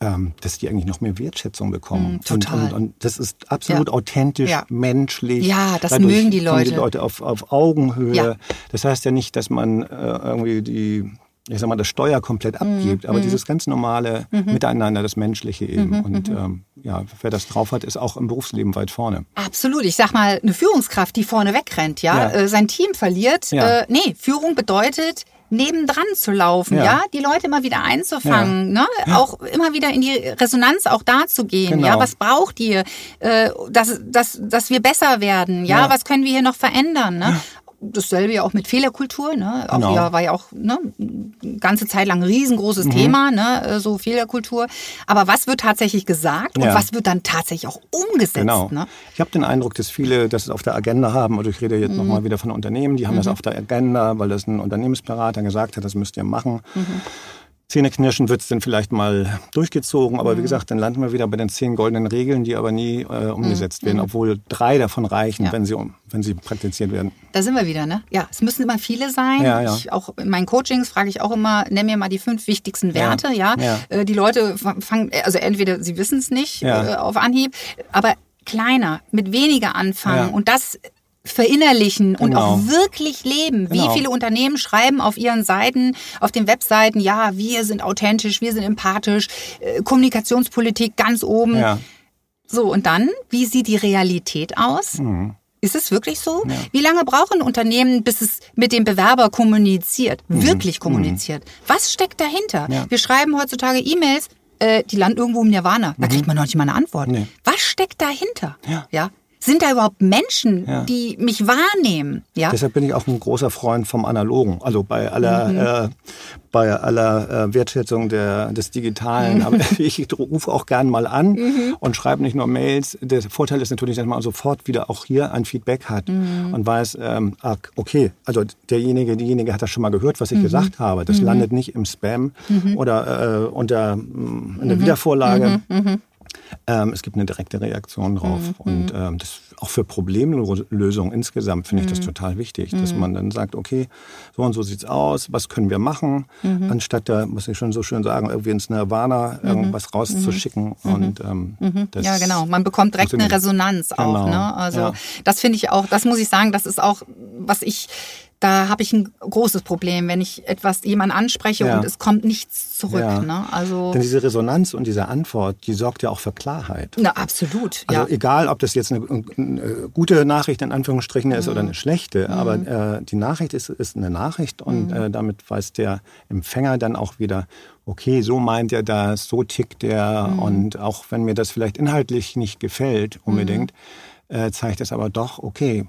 ähm, dass die eigentlich noch mehr Wertschätzung bekommen. total. Und, und, und das ist absolut Ja. authentisch, Ja. menschlich. Ja, das Dadurch mögen die kommen die Leute. Leute auf, auf Augenhöhe. Ja. Das heißt ja nicht, dass man äh, irgendwie die ich sag mal, das Steuer komplett Mhm. abgibt, aber dieses ganz normale Miteinander, das Menschliche eben. Mhm. Und ähm, ja, wer das drauf hat, ist auch im Berufsleben weit vorne. Absolut. Ich sag mal, eine Führungskraft, die vorne wegrennt, ja. Äh, sein Team verliert. Äh, nee, Führung bedeutet, nebendran zu laufen, ja, Ja. die Leute immer wieder einzufangen, ne? auch immer wieder in die Resonanz auch da zu gehen, Genau. ja, was braucht ihr, äh, dass, dass, dass wir besser werden, ja, Ja. was können wir hier noch verändern, ne? Dasselbe ja auch mit Fehlerkultur, ne? Auch Genau. ja, war ja auch ne, eine ganze Zeit lang ein riesengroßes Mhm. Thema, ne? äh, so Fehlerkultur. Aber was wird tatsächlich gesagt und Ja. was wird dann tatsächlich auch umgesetzt? Genau. Ne? Ich habe den Eindruck, dass viele das auf der Agenda haben, oder ich rede jetzt Mhm. nochmal wieder von Unternehmen, die haben das auf der Agenda, weil das ein Unternehmensberater gesagt hat, das müsst ihr machen. Mhm. Zähneknirschen wird es dann vielleicht mal durchgezogen, aber wie Mhm. gesagt, dann landen wir wieder bei den zehn goldenen Regeln, die aber nie äh, umgesetzt werden, obwohl drei davon reichen, Mhm. Ja. wenn, sie, um- wenn sie praktiziert werden. Da sind wir wieder, ne? Ja, es müssen immer viele sein. Ja, ja. Ich, auch in meinen Coachings frage ich auch immer, nenn mir mal die fünf wichtigsten Werte, ja. Ja. Äh, Die Leute fangen, also entweder sie wissen es nicht äh, auf Anhieb, aber kleiner, mit weniger anfangen und das verinnerlichen und Genau. auch wirklich leben. Wie Genau. viele Unternehmen schreiben auf ihren Seiten, auf den Webseiten, ja, wir sind authentisch, wir sind empathisch, äh, Kommunikationspolitik ganz oben. Ja. So, und dann, wie sieht die Realität aus? Ist es wirklich so? Wie lange brauchen Unternehmen, bis es mit dem Bewerber kommuniziert, wirklich kommuniziert? Was steckt dahinter? Ja. Wir schreiben heutzutage E-Mails, äh, die landen irgendwo im Nirvana. Da kriegt man noch nicht mal eine Antwort. Nee. Was steckt dahinter? Ja. ja? Sind da überhaupt Menschen, Ja. die mich wahrnehmen? Ja. Deshalb bin ich auch ein großer Freund vom Analogen. Also bei aller, Mhm. äh, bei aller äh, Wertschätzung der, des Digitalen. Aber *laughs* ich rufe auch gern mal an Mhm. und schreibe nicht nur Mails. Der Vorteil ist natürlich, dass man sofort wieder auch hier ein Feedback hat Mhm. und weiß, ähm, ah, okay, also derjenige, diejenige hat das schon mal gehört, Mhm. was ich gesagt habe. Das landet nicht im Spam oder äh, unter mm, in der Mhm. Wiedervorlage. Ähm, es gibt eine direkte Reaktion drauf. Mhm. Und ähm, das auch für Problemlösungen insgesamt finde ich Mhm. das total wichtig, dass man dann sagt, okay, so und so sieht's aus, was können wir machen, Mhm. anstatt da, muss ich schon so schön sagen, irgendwie ins Nirvana irgendwas rauszuschicken. Und ähm, das Mhm. Ja, genau. Man bekommt direkt eine. Resonanz auch. Genau. Ne? Also Ja. das finde ich auch, das muss ich sagen, das ist auch, was ich, da habe ich ein großes Problem, wenn ich etwas jemand anspreche Ja. und es kommt nichts zurück. Ja. Ne? Also Denn diese Resonanz und diese Antwort, die sorgt ja auch für Klarheit. na, absolut. Also ja. egal, ob das jetzt eine, eine gute Nachricht in Anführungsstrichen ist Mhm. oder eine schlechte, aber äh, die Nachricht ist, ist eine Nachricht und Mhm. äh, damit weiß der Empfänger dann auch wieder, okay, so meint er das, so tickt er Mhm. und auch wenn mir das vielleicht inhaltlich nicht gefällt unbedingt, Mhm. äh, zeigt das aber doch, okay,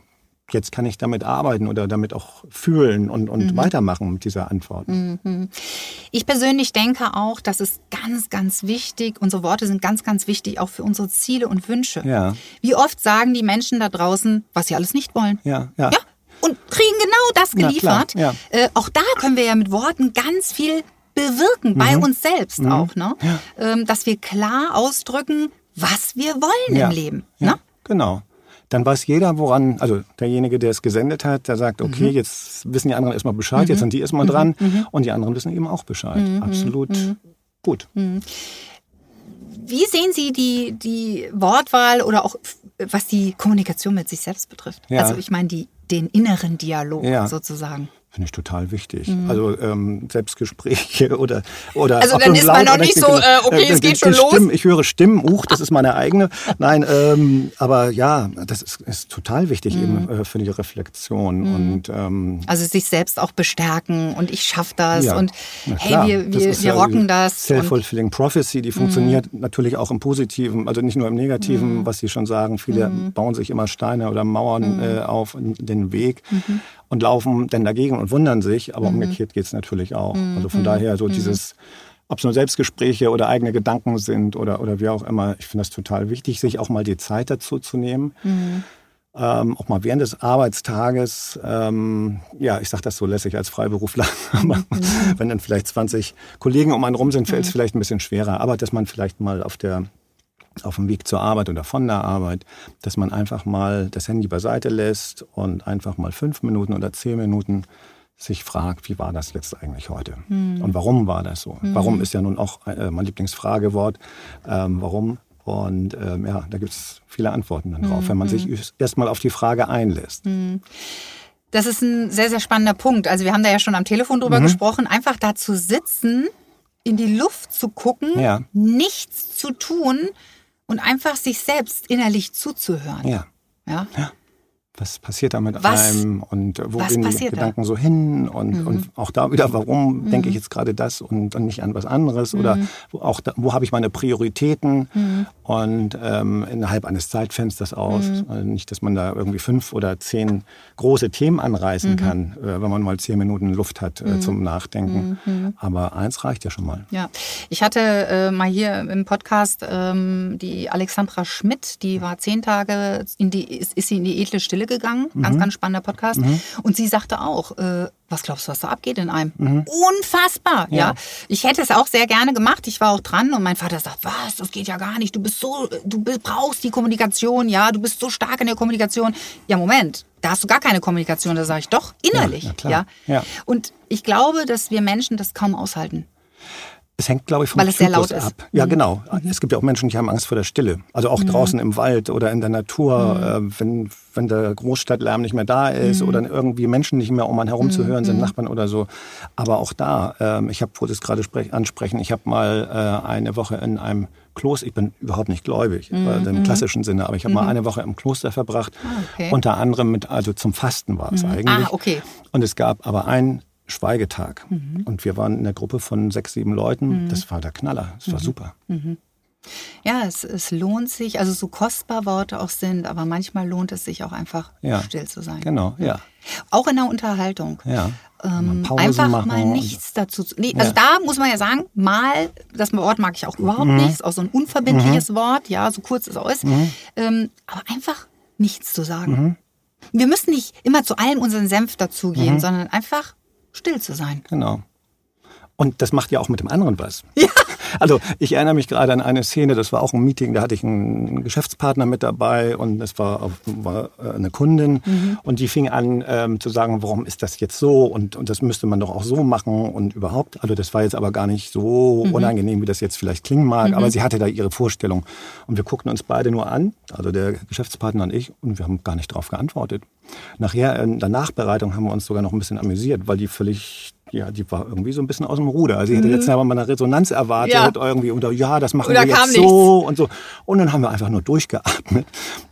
jetzt kann ich damit arbeiten oder damit auch fühlen und, und Mhm. weitermachen mit dieser Antwort. Ich persönlich denke auch, das ist ganz, ganz wichtig. Unsere Worte sind ganz, ganz wichtig, auch für unsere Ziele und Wünsche. Ja. Wie oft sagen die Menschen da draußen, was sie alles nicht wollen? Ja, ja. Ja, und kriegen genau das geliefert. klar, ja. äh, auch da können wir ja mit Worten ganz viel bewirken, bei Mhm. uns selbst auch, ne? Ähm, dass wir klar ausdrücken, was wir wollen im Leben. Ja, Ne? genau. Dann weiß jeder, woran, also derjenige, der es gesendet hat, der sagt, Mhm. okay, jetzt wissen die anderen erstmal Bescheid, jetzt sind die erstmal dran und die anderen wissen eben auch Bescheid. Mhm. Absolut gut. Wie sehen Sie die, die Wortwahl oder auch was die Kommunikation mit sich selbst betrifft? Ja. Also ich meine die, den inneren Dialog Ja. sozusagen. Finde ich total wichtig. Also ähm, Selbstgespräche *laughs* oder oder Mhm. Also dann ist man noch nicht ich- so, äh, okay, es die- geht schon die los. Stimmen, ich höre Stimmen, uch, das ist meine eigene. Nein, ähm, aber ja, das ist, ist total wichtig Mhm. eben äh, für die Reflexion und ähm, Also sich selbst auch bestärken und ich schaff das Ja, und hey, wir, wir, wir ja rocken die das. Mhm. Self-fulfilling Prophecy, die funktioniert natürlich auch im Positiven, also nicht nur im Negativen, Mhm. was Sie schon sagen. Viele bauen sich immer Steine oder Mauern Mhm. äh, auf den Weg und laufen dann dagegen und wundern sich, aber Mhm. umgekehrt geht es natürlich auch. Also von daher so dieses, ob es nur Selbstgespräche oder eigene Gedanken sind oder, oder wie auch immer, ich finde das total wichtig, sich auch mal die Zeit dazu zu nehmen. Mhm. Ähm, auch mal während des Arbeitstages, ähm, ja, ich sage das so lässig als Freiberufler, *laughs* aber wenn dann vielleicht 20 Kollegen um einen rum sind, fällt es vielleicht ein bisschen schwerer. Aber dass man vielleicht mal auf der auf dem Weg zur Arbeit oder von der Arbeit, dass man einfach mal das Handy beiseite lässt und einfach mal fünf Minuten oder zehn Minuten sich fragt, wie war das jetzt eigentlich heute? Und warum war das so? Warum ist ja nun auch äh, mein Lieblingsfragewort. Ähm, warum? Und ähm, ja, da gibt es viele Antworten dann drauf, wenn man sich erstmal auf die Frage einlässt. Das ist ein sehr, sehr spannender Punkt. Also wir haben da ja schon am Telefon Mhm. drüber gesprochen, einfach da zu sitzen, in die Luft zu gucken, Ja. nichts zu tun und einfach sich selbst innerlich zuzuhören. Ja. Ja? was passiert da mit Was- einem und wo gehen die passiert da? Mhm. Gedanken so hin und, und auch da wieder, warum denke ich jetzt gerade das und, und nicht an was anderes oder Mhm. wo, auch da, wo habe ich meine Prioritäten und ähm, innerhalb eines Zeitfensters aus. Mhm. Also nicht, dass man da irgendwie fünf oder zehn große Themen anreißen Mhm. kann, äh, wenn man mal zehn Minuten Luft hat äh, zum Nachdenken. Mhm. Aber eins reicht ja schon mal. Ja, ich hatte äh, mal hier im Podcast ähm, die Alexandra Schmidt, die war zehn Tage, in die, ist, ist sie in die edle Stille gegangen. Ganz, ganz spannender Podcast. Und sie sagte auch, äh, was glaubst du, was da abgeht in einem? Unfassbar, ja. Ja. Ich hätte es auch sehr gerne gemacht. Ich war auch dran und mein Vater sagt, was, das geht ja gar nicht. Du bist so, du brauchst die Kommunikation, ja, du bist so stark in der Kommunikation. Ja, Moment, da hast du gar keine Kommunikation. Da sage ich doch innerlich, Ja, ja. Ja. Und ich glaube, dass wir Menschen das kaum aushalten. Es hängt, glaube ich, vom Weil es sehr Typus laut ist. ab. Ja, Mhm. genau. Es gibt ja auch Menschen, die haben Angst vor der Stille. Also auch draußen im Wald oder in der Natur, Mhm. äh, wenn, wenn der Großstadtlärm nicht mehr da ist oder irgendwie Menschen nicht mehr um einen herum zu hören Mhm. sind, Nachbarn oder so. Aber auch da, ähm, ich habe, wo das gerade sprech, ansprechen, ich habe mal äh, eine Woche in einem Kloster, ich bin überhaupt nicht gläubig Mhm. äh, im klassischen Sinne, aber ich habe mal eine Woche im Kloster verbracht. okay. Unter anderem mit, also zum Fasten war es eigentlich. Ah, okay. Und es gab aber einen Schweigetag. Mhm. Und wir waren in der Gruppe von sechs, sieben Leuten. Das war der Knaller. Das Mhm. war super. Ja, es, es lohnt sich, also so kostbar Worte auch sind, aber manchmal lohnt es sich auch einfach Ja. still zu sein. Genau, ja. Auch in der Unterhaltung. Ja. Ähm, einfach mal nichts dazu. zu- Nee, also da muss man ja sagen, mal, das Wort mag ich auch überhaupt Mhm. nicht, ist auch so ein unverbindliches Wort, ja, so kurz es auch ist. Ähm, aber einfach nichts zu sagen. Mhm. Wir müssen nicht immer zu allem unseren Senf dazugeben, sondern einfach still zu sein. Genau. Und das macht ja auch mit dem anderen was. Ja. Also ich erinnere mich gerade an eine Szene, das war auch ein Meeting, da hatte ich einen Geschäftspartner mit dabei und das war, auch, war äh, eine Kundin. Und die fing an ähm, zu sagen, warum ist das jetzt so? Und, und das müsste man doch auch so machen und überhaupt. Also das war jetzt aber gar nicht so unangenehm, wie das jetzt vielleicht klingen mag, aber sie hatte da ihre Vorstellung. Und wir guckten uns beide nur an, also der Geschäftspartner und ich und wir haben gar nicht darauf geantwortet. Nachher in der Nachbereitung haben wir uns sogar noch ein bisschen amüsiert, weil die völlig ja, die war irgendwie so ein bisschen aus dem Ruder. Also ich hätte jetzt aber mal eine Resonanz erwartet, Ja. irgendwie, oder ja, das machen Oder wir jetzt so und so. Und dann haben wir einfach nur durchgeatmet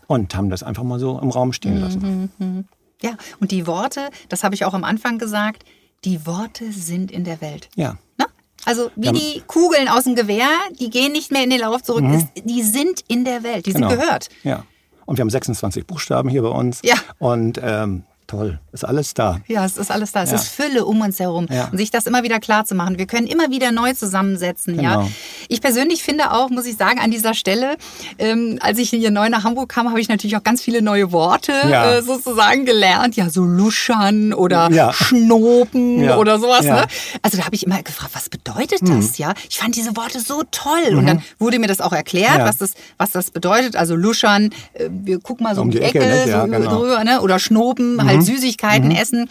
und haben das einfach mal so im Raum stehen lassen. Ja, und die Worte, das habe ich auch am Anfang gesagt, die Worte sind in der Welt. Ja. Ne? Also wie die Kugeln aus dem Gewehr, die gehen nicht mehr in den Lauf zurück, ist, die sind in der Welt, die Mhm. Genau. sind gehört. Ja. Und wir haben 26 Buchstaben hier bei uns. Ja. Und ähm, toll, ist alles da. Ja, es ist alles da. Es Ja. ist Fülle um uns herum. Ja. Und sich das immer wieder klar zu machen. Wir können immer wieder neu zusammensetzen. Ja. Genau. Ich persönlich finde auch, muss ich sagen, an dieser Stelle, ähm, als ich hier neu nach Hamburg kam, habe ich natürlich auch ganz viele neue Worte Ja. äh, sozusagen gelernt. Ja, so luschern oder Ja. schnopen Ja. oder sowas. Ja. Ne? Also da habe ich immer gefragt, was bedeutet das? Ja, ich fand diese Worte so toll. Und dann wurde mir das auch erklärt, Mhm. Ja. was das, was das bedeutet. Also luschern, äh, wir gucken mal so um, die, Ecke, Ecke, ne? Ja, so genau. drüber, ne? oder schnopen, halt Süßigkeiten essen,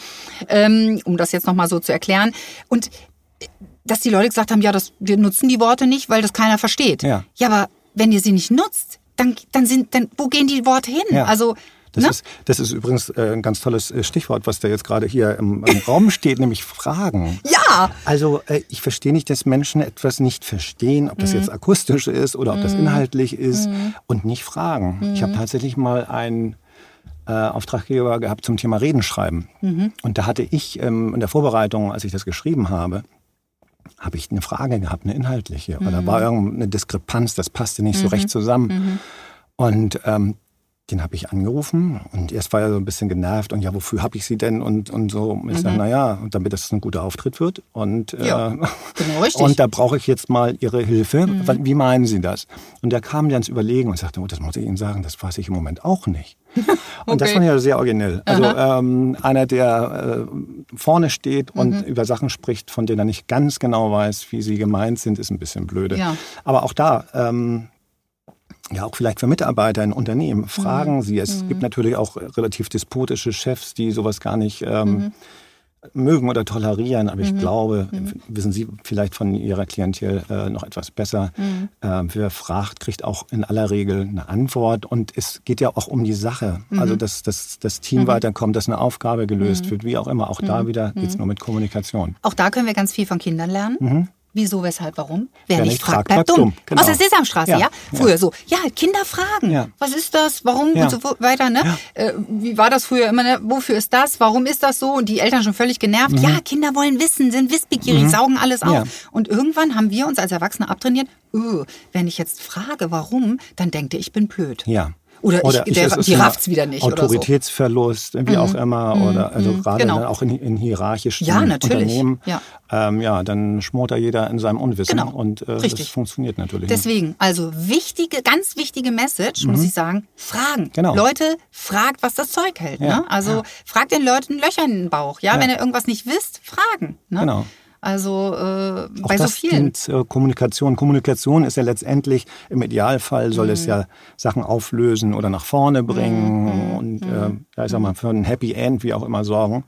ähm, um das jetzt nochmal so zu erklären. Und äh, dass die Leute gesagt haben, ja, das, wir nutzen die Worte nicht, weil das keiner versteht. Ja. ja aber wenn ihr sie nicht nutzt, dann, dann sind, dann, wo gehen die Worte hin? Ja. Also, Das, ne? ist, das ist übrigens äh, ein ganz tolles äh, Stichwort, was da jetzt gerade hier im, im Raum steht, nämlich Fragen. ja, Also ich verstehe nicht, dass Menschen etwas nicht verstehen, ob das Mhm. jetzt akustisch ist oder ob das inhaltlich ist und nicht fragen. Ich Mhm. habe tatsächlich mal einen äh, Auftraggeber gehabt zum Thema Redenschreiben. Mhm. Und da hatte ich ähm, in der Vorbereitung, als ich das geschrieben habe, habe ich eine Frage gehabt, eine inhaltliche. Oder Mhm. war irgendeine Diskrepanz, das passte nicht so recht zusammen. Mhm. Und ähm, den habe ich angerufen und erst war er so ein bisschen genervt und ja, wofür habe ich sie denn und, und so. Und ich sage, naja, damit das ein guter Auftritt wird. Und, Mhm. Ja, äh, genau richtig. und da brauche ich jetzt mal Ihre Hilfe. Mhm. Wie meinen Sie das? Und er kam dann ins Überlegen und sagte, oh, das muss ich Ihnen sagen, das weiß ich im Moment auch nicht. *laughs* Und das Okay. fand ich ja sehr originell. Also ähm, einer, der äh, vorne steht und Mhm. über Sachen spricht, von denen er nicht ganz genau weiß, wie sie gemeint sind, ist ein bisschen blöde. Ja. Aber auch da, ähm, ja, auch vielleicht für Mitarbeiter in Unternehmen, fragen Sie. Es gibt natürlich auch relativ despotische Chefs, die sowas gar nicht ähm, mögen oder tolerieren. Aber ich glaube, wissen Sie vielleicht von Ihrer Klientel äh, noch etwas besser. Äh, wer fragt, kriegt auch in aller Regel eine Antwort. Und es geht ja auch um die Sache. Also, dass, dass das Team weiterkommt, dass eine Aufgabe gelöst wird, wie auch immer. Auch da wieder geht es nur mit Kommunikation. Auch da können wir ganz viel von Kindern lernen. Wieso, weshalb, warum? Wer, Wer nicht fragt, bleibt dumm. Genau. Aus der Sesamstraße, ja? Ja, Früher ja. so. Ja, Kinder fragen. Ja. Was ist das? Warum? Und so weiter, ne? Äh, wie war das früher immer, ne? Wofür ist das? Warum ist das so? Und die Eltern schon völlig genervt. Ja, Kinder wollen wissen, sind wissbegierig, saugen alles auf. Mhm. Und irgendwann haben wir uns als Erwachsene abtrainiert, öh, wenn ich jetzt frage, warum, dann denkt er, ich bin blöd. Ja. Oder ich- der- die rafft's wieder nicht oder so. Autoritätsverlust, wie auch immer, oder also gerade genau. auch in, in hierarchischen Ja, natürlich. Unternehmen. Ja. Ähm, ja, dann schmort da jeder in seinem Unwissen Genau. und äh, das Richtig. funktioniert natürlich. nicht. Deswegen, also wichtige, ganz wichtige Message, muss ich sagen, Fragen. Mhm. Genau. Leute, fragt, was das Zeug hält. Ja, Ne? Also fragt den Leuten Löcher in den Bauch. Ja, Ja. wenn ihr irgendwas nicht wisst, fragen. Ne? Genau. Also äh, Auch bei so vielen. dient äh, Kommunikation. Kommunikation ist ja letztendlich, im Idealfall soll es ja Sachen auflösen oder nach vorne bringen und äh, ja, ich sag mal, für ein Happy End, wie auch immer, sorgen.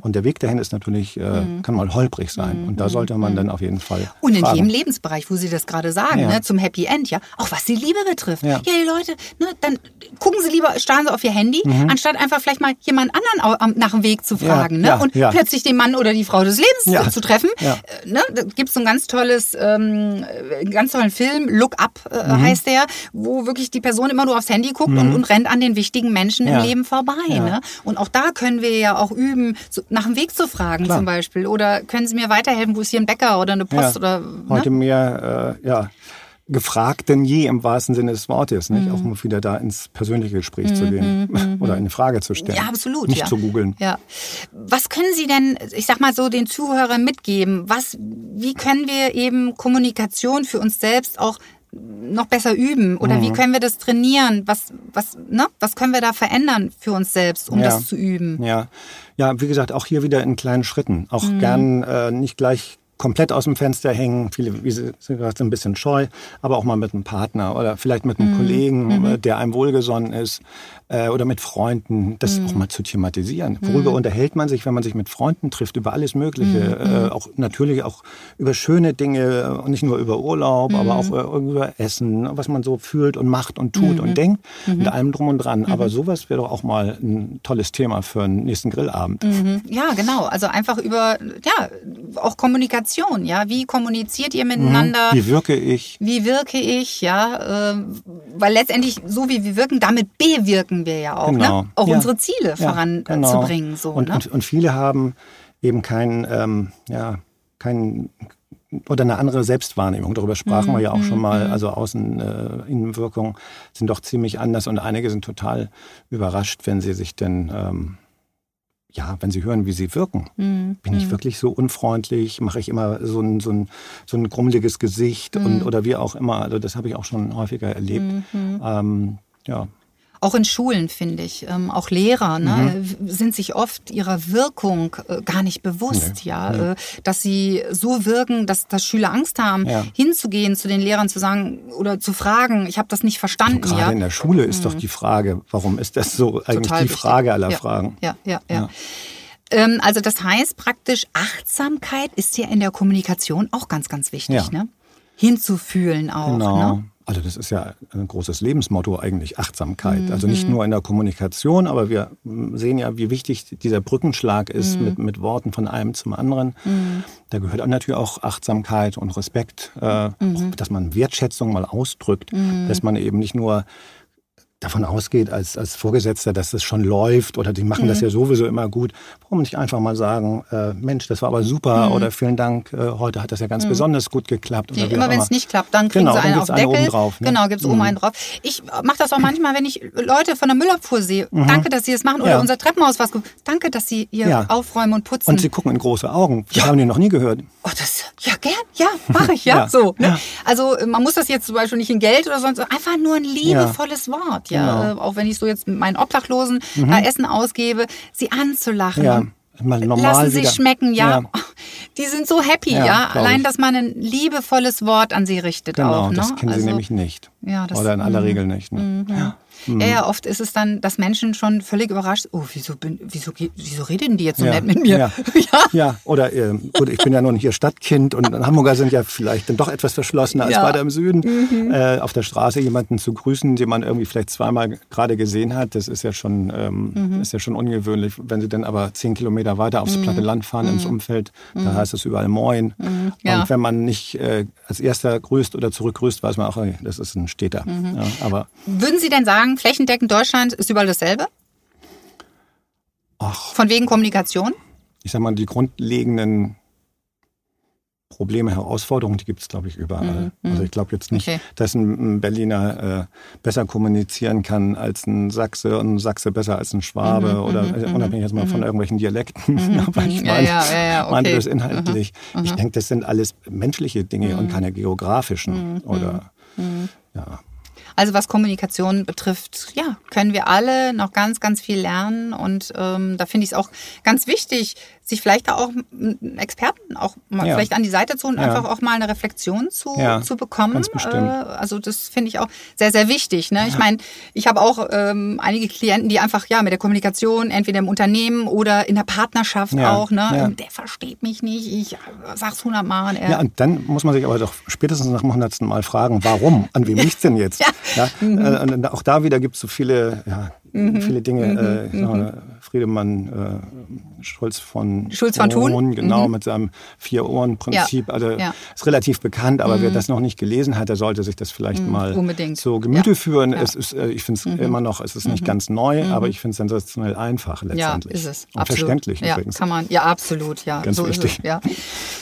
Und der Weg dahin ist natürlich, äh, kann mal holprig sein. Und da sollte man dann auf jeden Fall Und in fragen. jedem Lebensbereich, wo Sie das gerade sagen, Ja. ne, zum Happy End, ja, auch was die Liebe betrifft. Ja. Ja, die Leute, ne, dann gucken Sie lieber, starren Sie auf Ihr Handy, anstatt einfach vielleicht mal jemand anderen nach dem Weg zu fragen, Mhm. Ja, ne, ja, und ja. plötzlich den Mann oder die Frau des Lebens Ja. zu treffen. Ja. Äh, Ne, da gibt's so ein ganz tolles, ähm, äh, ganz tollen Film, Look Up äh, Mhm. heißt der, wo wirklich die Person immer nur aufs Handy guckt und, und rennt an den wichtigen Menschen Ja. im Leben vorbei. Ja. Ne? Und auch da können wir ja auch üben, so nach dem Weg zu fragen Klar. zum Beispiel. Oder können Sie mir weiterhelfen, wo ist hier ein Bäcker oder eine Post oder ne? heute mehr äh, ja, gefragt denn je im wahrsten Sinne des Wortes, nicht? Mhm. Auch mal wieder da ins persönliche Gespräch zu gehen *laughs* oder eine Frage zu stellen. Ja, absolut. Nicht ja. zu googeln. Ja. Was können Sie denn, ich sag mal so, den Zuhörern mitgeben? Was, wie können wir eben Kommunikation für uns selbst auch noch besser üben? Oder Mhm. wie können wir das trainieren? Was, was, ne? was können wir da verändern für uns selbst, um Ja. das zu üben? Ja, ja, wie gesagt, auch hier wieder in kleinen Schritten. Auch Mhm. gern äh, nicht gleich komplett aus dem Fenster hängen. Viele, wie Sie gesagt haben, ein bisschen scheu, aber auch mal mit einem Partner oder vielleicht mit Mhm. einem Kollegen, äh, der einem wohlgesonnen ist äh, oder mit Freunden, das Mhm. auch mal zu thematisieren. Worüber unterhält man sich, wenn man sich mit Freunden trifft, über alles Mögliche, Mhm. äh, auch natürlich auch über schöne Dinge und nicht nur über Urlaub, Mhm. aber auch äh, über Essen, was man so fühlt und macht und tut Mhm. und denkt, mit allem drum und dran. Aber sowas wäre doch auch mal ein tolles Thema für einen nächsten Grillabend. Mhm. Ja, genau. Also einfach über, ja, auch Kommunikation, ja. Wie kommuniziert ihr miteinander? Wie wirke ich? Wie wirke ich, ja? ähm, Weil letztendlich, so wie wir wirken, damit bewirken wir ja auch, Genau. ne? Auch Ja. unsere Ziele Ja, genau. voranzubringen. So, und, ne? und, und viele haben eben kein, ähm, ja, kein oder eine andere Selbstwahrnehmung. Darüber sprachen wir ja auch schon mal. Also Außen, äh, Innenwirkung sind doch ziemlich anders und einige sind total überrascht, wenn sie sich denn ähm, ja, wenn sie hören, wie sie wirken. Mhm. Bin ich wirklich so unfreundlich? Mache ich immer so ein, so ein, so ein grummeliges Gesicht und, oder wie auch immer? Also das habe ich auch schon häufiger erlebt. Ähm, ja, Auch in Schulen, finde ich. Ähm, auch Lehrer ne, Mhm. sind sich oft ihrer Wirkung äh, gar nicht bewusst, ja. Äh, dass sie so wirken, dass, dass Schüler Angst haben, Ja. hinzugehen zu den Lehrern, zu sagen oder zu fragen, ich habe das nicht verstanden, Gerade ja. in der Schule ist doch die Frage, warum ist das so eigentlich Total die wichtig. Frage aller ja. Fragen? Ja, ja, ja. Ja. Ähm, also das heißt praktisch, Achtsamkeit ist ja in der Kommunikation auch ganz, ganz wichtig, Ja. ne? Hinzufühlen auch, Genau. ne? Also das ist ja ein großes Lebensmotto eigentlich, Achtsamkeit. Also Mhm. nicht nur in der Kommunikation, aber wir sehen ja, wie wichtig dieser Brückenschlag ist Mhm. mit, mit Worten von einem zum anderen. Da gehört natürlich auch Achtsamkeit und Respekt, äh, Mhm. auch, dass man Wertschätzung mal ausdrückt, dass man eben nicht nur davon ausgeht als, als Vorgesetzter, dass es schon läuft oder die machen das Mhm. ja sowieso immer gut. Warum nicht einfach mal sagen, äh, Mensch, das war aber super oder vielen Dank, äh, heute hat das ja ganz besonders gut geklappt. Oder Mhm. Die, immer wenn es nicht klappt, dann kriegen Genau, sie einen auf Deckel. oben drauf, ne? Genau, gibt's oben einen drauf. Ich mache das auch manchmal, wenn ich Leute von der Müllabfuhr sehe. Danke, dass sie es machen. Oder Mhm. Ja. unser Treppenhaus was. gut. Danke, dass sie hier Ja. aufräumen und putzen. Und sie gucken in große Augen. Das haben die noch nie gehört. Oh, das, ja, gern, ja, mache ich, *laughs* ja, so. Ne? Also äh, man muss das jetzt zum Beispiel nicht in Geld oder sonst, einfach nur ein liebevolles Wort, ja. Genau. Mhm. Äh, auch wenn ich so jetzt mit meinen Obdachlosen da Essen ausgebe, sie anzulachen. Ja, mal normal Lassen wieder. sich schmecken, ja. Ja. *laughs* Die sind so happy, Ja, ja. Allein, dass man ein liebevolles Wort an sie richtet Genau, auch. Ne? das kennen sie Also- nämlich nicht. Ja, das- Oder in aller mhm. Regel nicht. Ne? Ja. Ja, ja, oft ist es dann, dass Menschen schon völlig überrascht, oh, wieso, bin, wieso, wieso reden die jetzt so Ja, nett mit mir? Ja, *laughs* ja. oder äh, gut, ich bin ja nun hier Stadtkind und Hamburger sind ja vielleicht dann doch etwas verschlossener als Ja. Mhm. weiter im Süden. Äh, auf der Straße jemanden zu grüßen, den man irgendwie vielleicht zweimal gerade gesehen hat, das ist ja schon ähm, Mhm. ist ja schon ungewöhnlich. Wenn sie dann aber zehn Kilometer weiter aufs platte Land fahren ins Umfeld, da heißt es überall Moin. Mhm. Ja. Und wenn man nicht äh, als erster grüßt oder zurückgrüßt, weiß man auch, das ist ein Städter. Mhm. Ja, aber Würden Sie denn sagen, flächendeckend Deutschland ist überall dasselbe? ach, Von wegen Kommunikation? ich sag mal, die grundlegenden Probleme, Herausforderungen, die gibt es, glaube ich, überall. Also ich glaube jetzt nicht, Okay. dass ein, Berliner äh, besser kommunizieren kann als ein Sachse und ein Sachse besser als ein Schwabe oder äh, unabhängig jetzt mal von irgendwelchen Dialekten. *laughs* Aber ich meine, ja, ja, ja, okay. das inhaltlich. Ich denke, das sind alles menschliche Dinge und keine geografischen oder ja. Also was Kommunikation betrifft, ja, können wir alle noch ganz, ganz viel lernen. Und ähm, da finde ich es auch ganz wichtig, sich vielleicht auch einen Experten auch mal Ja. vielleicht an die Seite zu holen, Ja. einfach auch mal eine Reflexion zu, Ja, zu bekommen. ganz bestimmt. Äh, also das finde ich auch sehr, sehr wichtig. Ne? Ich meine, ich habe auch ähm, einige Klienten, die einfach ja mit der Kommunikation, entweder im Unternehmen oder in der Partnerschaft Ja, auch, ne? ja. Der versteht mich nicht, ich sag's hundertmal. und er- Ja, und dann muss man sich aber doch spätestens nach dem hundertsten Mal fragen, warum? An wem *laughs* liegt's denn jetzt? Ja. Mhm. Ja, äh, und auch da wieder gibt es so viele, ja, viele Dinge. Äh, ich sag mal, Friedemann äh, Schulz von Schulz von Thun? genau, mit seinem Vier-Ohren-Prinzip. Ja, Also ja. Mhm. ist relativ bekannt, aber wer das noch nicht gelesen hat, der sollte sich das vielleicht mal unbedingt. zu Gemüte Ja, führen. ja. Mhm. Es ist, äh, ich finde es immer noch, es ist nicht ganz neu, aber ich finde es sensationell einfach Ja, letztendlich. ist es. Und absolut. verständlich ja, übrigens. Kann man, ja, absolut. Ja, Ganz so wichtig. Ist es, ja.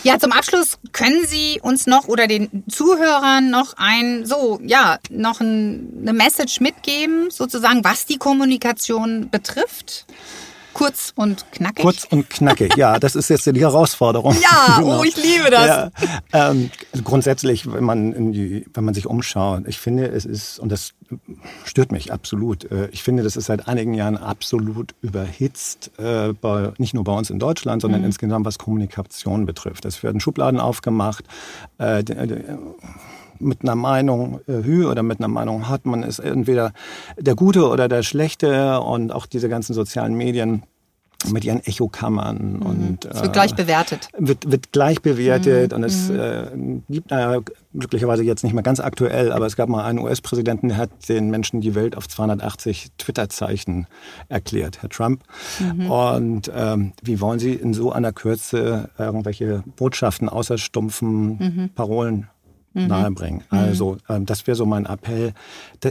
ja, zum Abschluss können Sie uns noch oder den Zuhörern noch ein, so, ja, noch ein, eine Message mitgeben, sozusagen, was die Kommunikation betrifft? Kurz und knackig. Kurz und knackig, ja, das ist jetzt die Herausforderung. Ja, *laughs* oh, ich liebe das. Ja, ähm, grundsätzlich, wenn man, die, wenn man sich umschaut, ich finde, es ist, und das stört mich absolut, äh, ich finde, das ist seit einigen Jahren absolut überhitzt, äh, bei, nicht nur bei uns in Deutschland, Mhm. sondern insgesamt, was Kommunikation betrifft. Es werden Schubladen aufgemacht, äh, die- mit einer Meinung äh, Hü oder mit einer Meinung hat man ist entweder der Gute oder der Schlechte und auch diese ganzen sozialen Medien mit ihren Echokammern und Es wird gleich bewertet. wird, wird gleich bewertet und es äh, gibt naja, glücklicherweise jetzt nicht mehr ganz aktuell, aber es gab mal einen US-Präsidenten, der hat den Menschen die Welt auf 280 Twitter-Zeichen erklärt, Herr Trump. Und ähm, wie wollen Sie in so einer Kürze irgendwelche Botschaften außer stumpfen Parolen nahebringen. Also ähm, das wäre so mein Appell,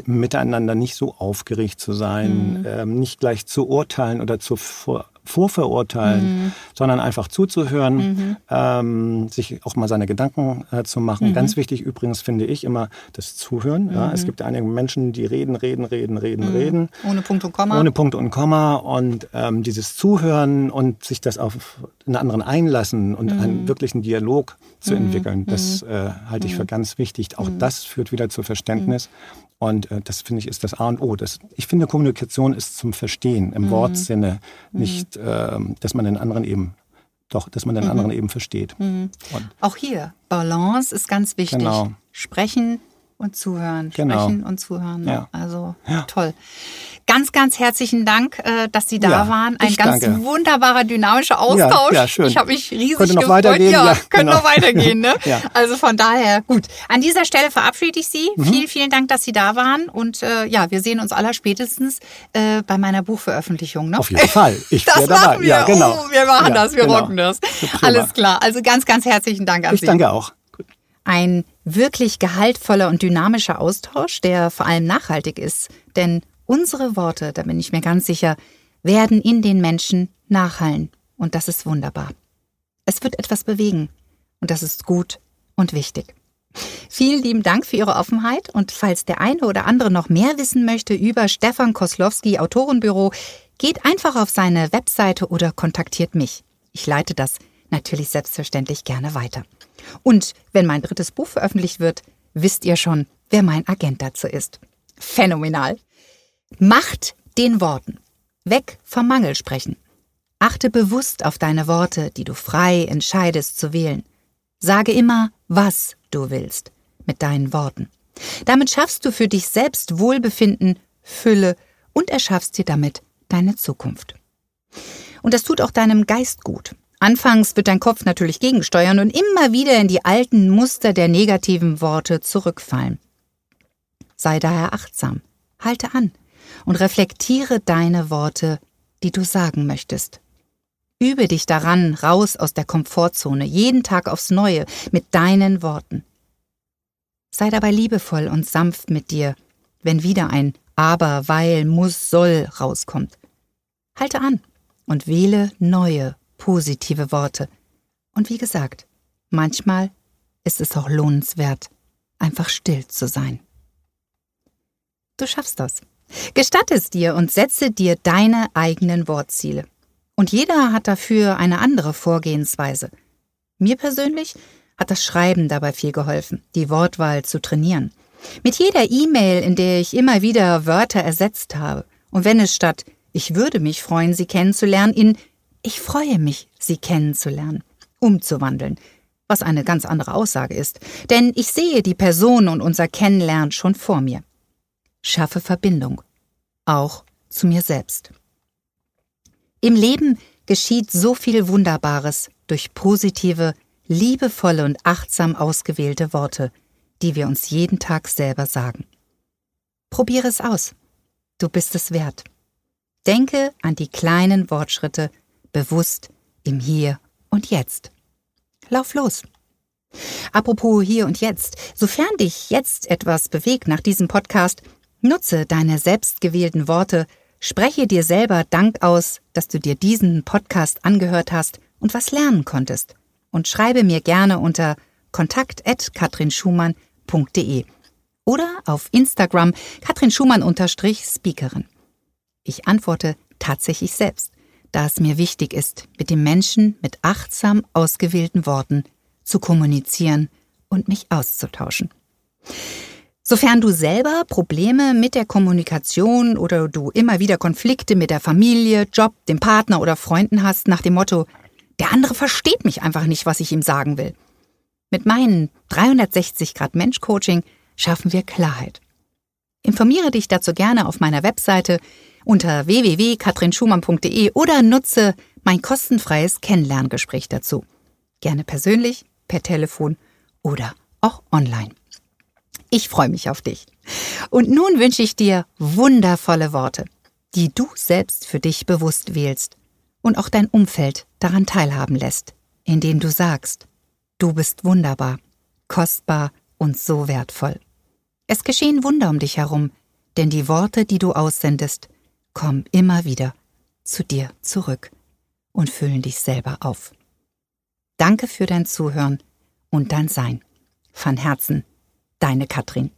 miteinander nicht so aufgeregt zu sein, ähm, nicht gleich zu urteilen oder zu vor, vorverurteilen, sondern einfach zuzuhören, ähm, sich auch mal seine Gedanken äh, zu machen. Ganz wichtig übrigens finde ich immer das Zuhören. Ja. Es gibt einige Menschen, die reden, reden, reden, reden, reden. Ohne Punkt und Komma. Ohne Punkt und Komma und ähm, dieses Zuhören und sich das auf einen anderen einlassen und Mhm. einen wirklichen Dialog zu entwickeln, das äh, halte ich für ganz wichtig. Auch Mhm. das führt wieder zu Verständnis. Und äh, das finde ich ist das A und O. Das, ich finde, Kommunikation ist zum Verstehen Mhm. im Wortsinne, nicht, ähm, dass man den anderen eben, doch, dass man Mhm. den anderen eben versteht. Und Auch hier, Balance ist ganz wichtig. Genau. Sprechen und zuhören. Genau. Sprechen und zuhören. ne? Ja. Also Ja. toll. Ganz, ganz herzlichen Dank, äh, dass Sie da Ja, waren. Ein ich ganz danke. wunderbarer, dynamischer Austausch. ja, schön. Ich habe mich riesig Könnte noch gefreut. weitergehen, Ja, *laughs* könnte genau. noch weitergehen. Ne? *laughs* Ja. Also von daher, gut. An dieser Stelle verabschiede ich Sie. Mhm. Vielen, vielen Dank, dass Sie da waren. Und äh, ja, wir sehen uns aller spätestens äh, bei meiner Buchveröffentlichung. Ne? auf jeden Fall. Ich *laughs* Das dabei. machen wir. Ja, genau. Oh, wir machen das. Wir genau. rocken das. Alles klar. Also ganz, ganz herzlichen Dank an Ich Sie. danke auch. Ein wirklich gehaltvoller und dynamischer Austausch, der vor allem nachhaltig ist. Denn unsere Worte, da bin ich mir ganz sicher, werden in den Menschen nachhallen. Und das ist wunderbar. Es wird etwas bewegen. Und das ist gut und wichtig. Vielen lieben Dank für Ihre Offenheit und falls der eine oder andere noch mehr wissen möchte über Stefan Koslowski Autorenbüro, geht einfach auf seine Webseite oder kontaktiert mich. Ich leite das natürlich selbstverständlich gerne weiter. Und wenn mein drittes Buch veröffentlicht wird, wisst ihr schon, wer mein Agent dazu ist. Phänomenal. Macht den Worten. Weg vom Mangel sprechen. Achte bewusst auf deine Worte, die du frei entscheidest zu wählen. Sage immer, was du willst mit deinen Worten. Damit schaffst du für dich selbst Wohlbefinden, Fülle und erschaffst dir damit deine Zukunft. Und das tut auch deinem Geist gut. Anfangs wird dein Kopf natürlich gegensteuern und immer wieder in die alten Muster der negativen Worte zurückfallen. Sei daher achtsam, halte an und reflektiere deine Worte, die du sagen möchtest. Übe dich daran, raus aus der Komfortzone, jeden Tag aufs Neue, mit deinen Worten. Sei dabei liebevoll und sanft mit dir, wenn wieder ein Aber, weil, muss, soll rauskommt. Halte an und wähle neue, positive Worte. Und wie gesagt, manchmal ist es auch lohnenswert, einfach still zu sein. Du schaffst das. Gestatte es dir und setze dir deine eigenen Wortziele. Und jeder hat dafür eine andere Vorgehensweise. Mir persönlich hat das Schreiben dabei viel geholfen, die Wortwahl zu trainieren. Mit jeder E-Mail, in der ich immer wieder Wörter ersetzt habe, und wenn es statt ich würde mich freuen, Sie kennenzulernen, in ich freue mich, Sie kennenzulernen, umzuwandeln, was eine ganz andere Aussage ist, denn ich sehe die Person und unser Kennenlernen schon vor mir. Schaffe Verbindung, auch zu mir selbst. Im Leben geschieht so viel Wunderbares durch positive, liebevolle und achtsam ausgewählte Worte, die wir uns jeden Tag selber sagen. Probiere es aus. Du bist es wert. Denke an die kleinen Wortschritte bewusst im Hier und Jetzt. Lauf los. Apropos hier und jetzt, sofern dich jetzt etwas bewegt nach diesem Podcast, nutze deine selbstgewählten Worte, spreche dir selber Dank aus, dass du dir diesen Podcast angehört hast und was lernen konntest. Und schreibe mir gerne unter kontakt.katrinschumann.de oder auf Instagram Katrin Schumann-Speakerin. Ich antworte tatsächlich selbst, da es mir wichtig ist, mit dem Menschen mit achtsam ausgewählten Worten zu kommunizieren und mich auszutauschen. Sofern du selber Probleme mit der Kommunikation oder du immer wieder Konflikte mit der Familie, Job, dem Partner oder Freunden hast nach dem Motto, der andere versteht mich einfach nicht, was ich ihm sagen will. Mit meinen 360 Grad Mensch Coaching schaffen wir Klarheit. Informiere dich dazu gerne auf meiner Webseite unter www.katrinschumann.de oder nutze mein kostenfreies Kennenlerngespräch dazu. Gerne persönlich, per Telefon oder auch online. Ich freue mich auf dich. Und nun wünsche ich dir wundervolle Worte, die du selbst für dich bewusst wählst und auch dein Umfeld daran teilhaben lässt, indem du sagst, du bist wunderbar, kostbar und so wertvoll. Es geschehen Wunder um dich herum, denn die Worte, die du aussendest, kommen immer wieder zu dir zurück und füllen dich selber auf. Danke für dein Zuhören und dein Sein. Von Herzen, deine Katrin.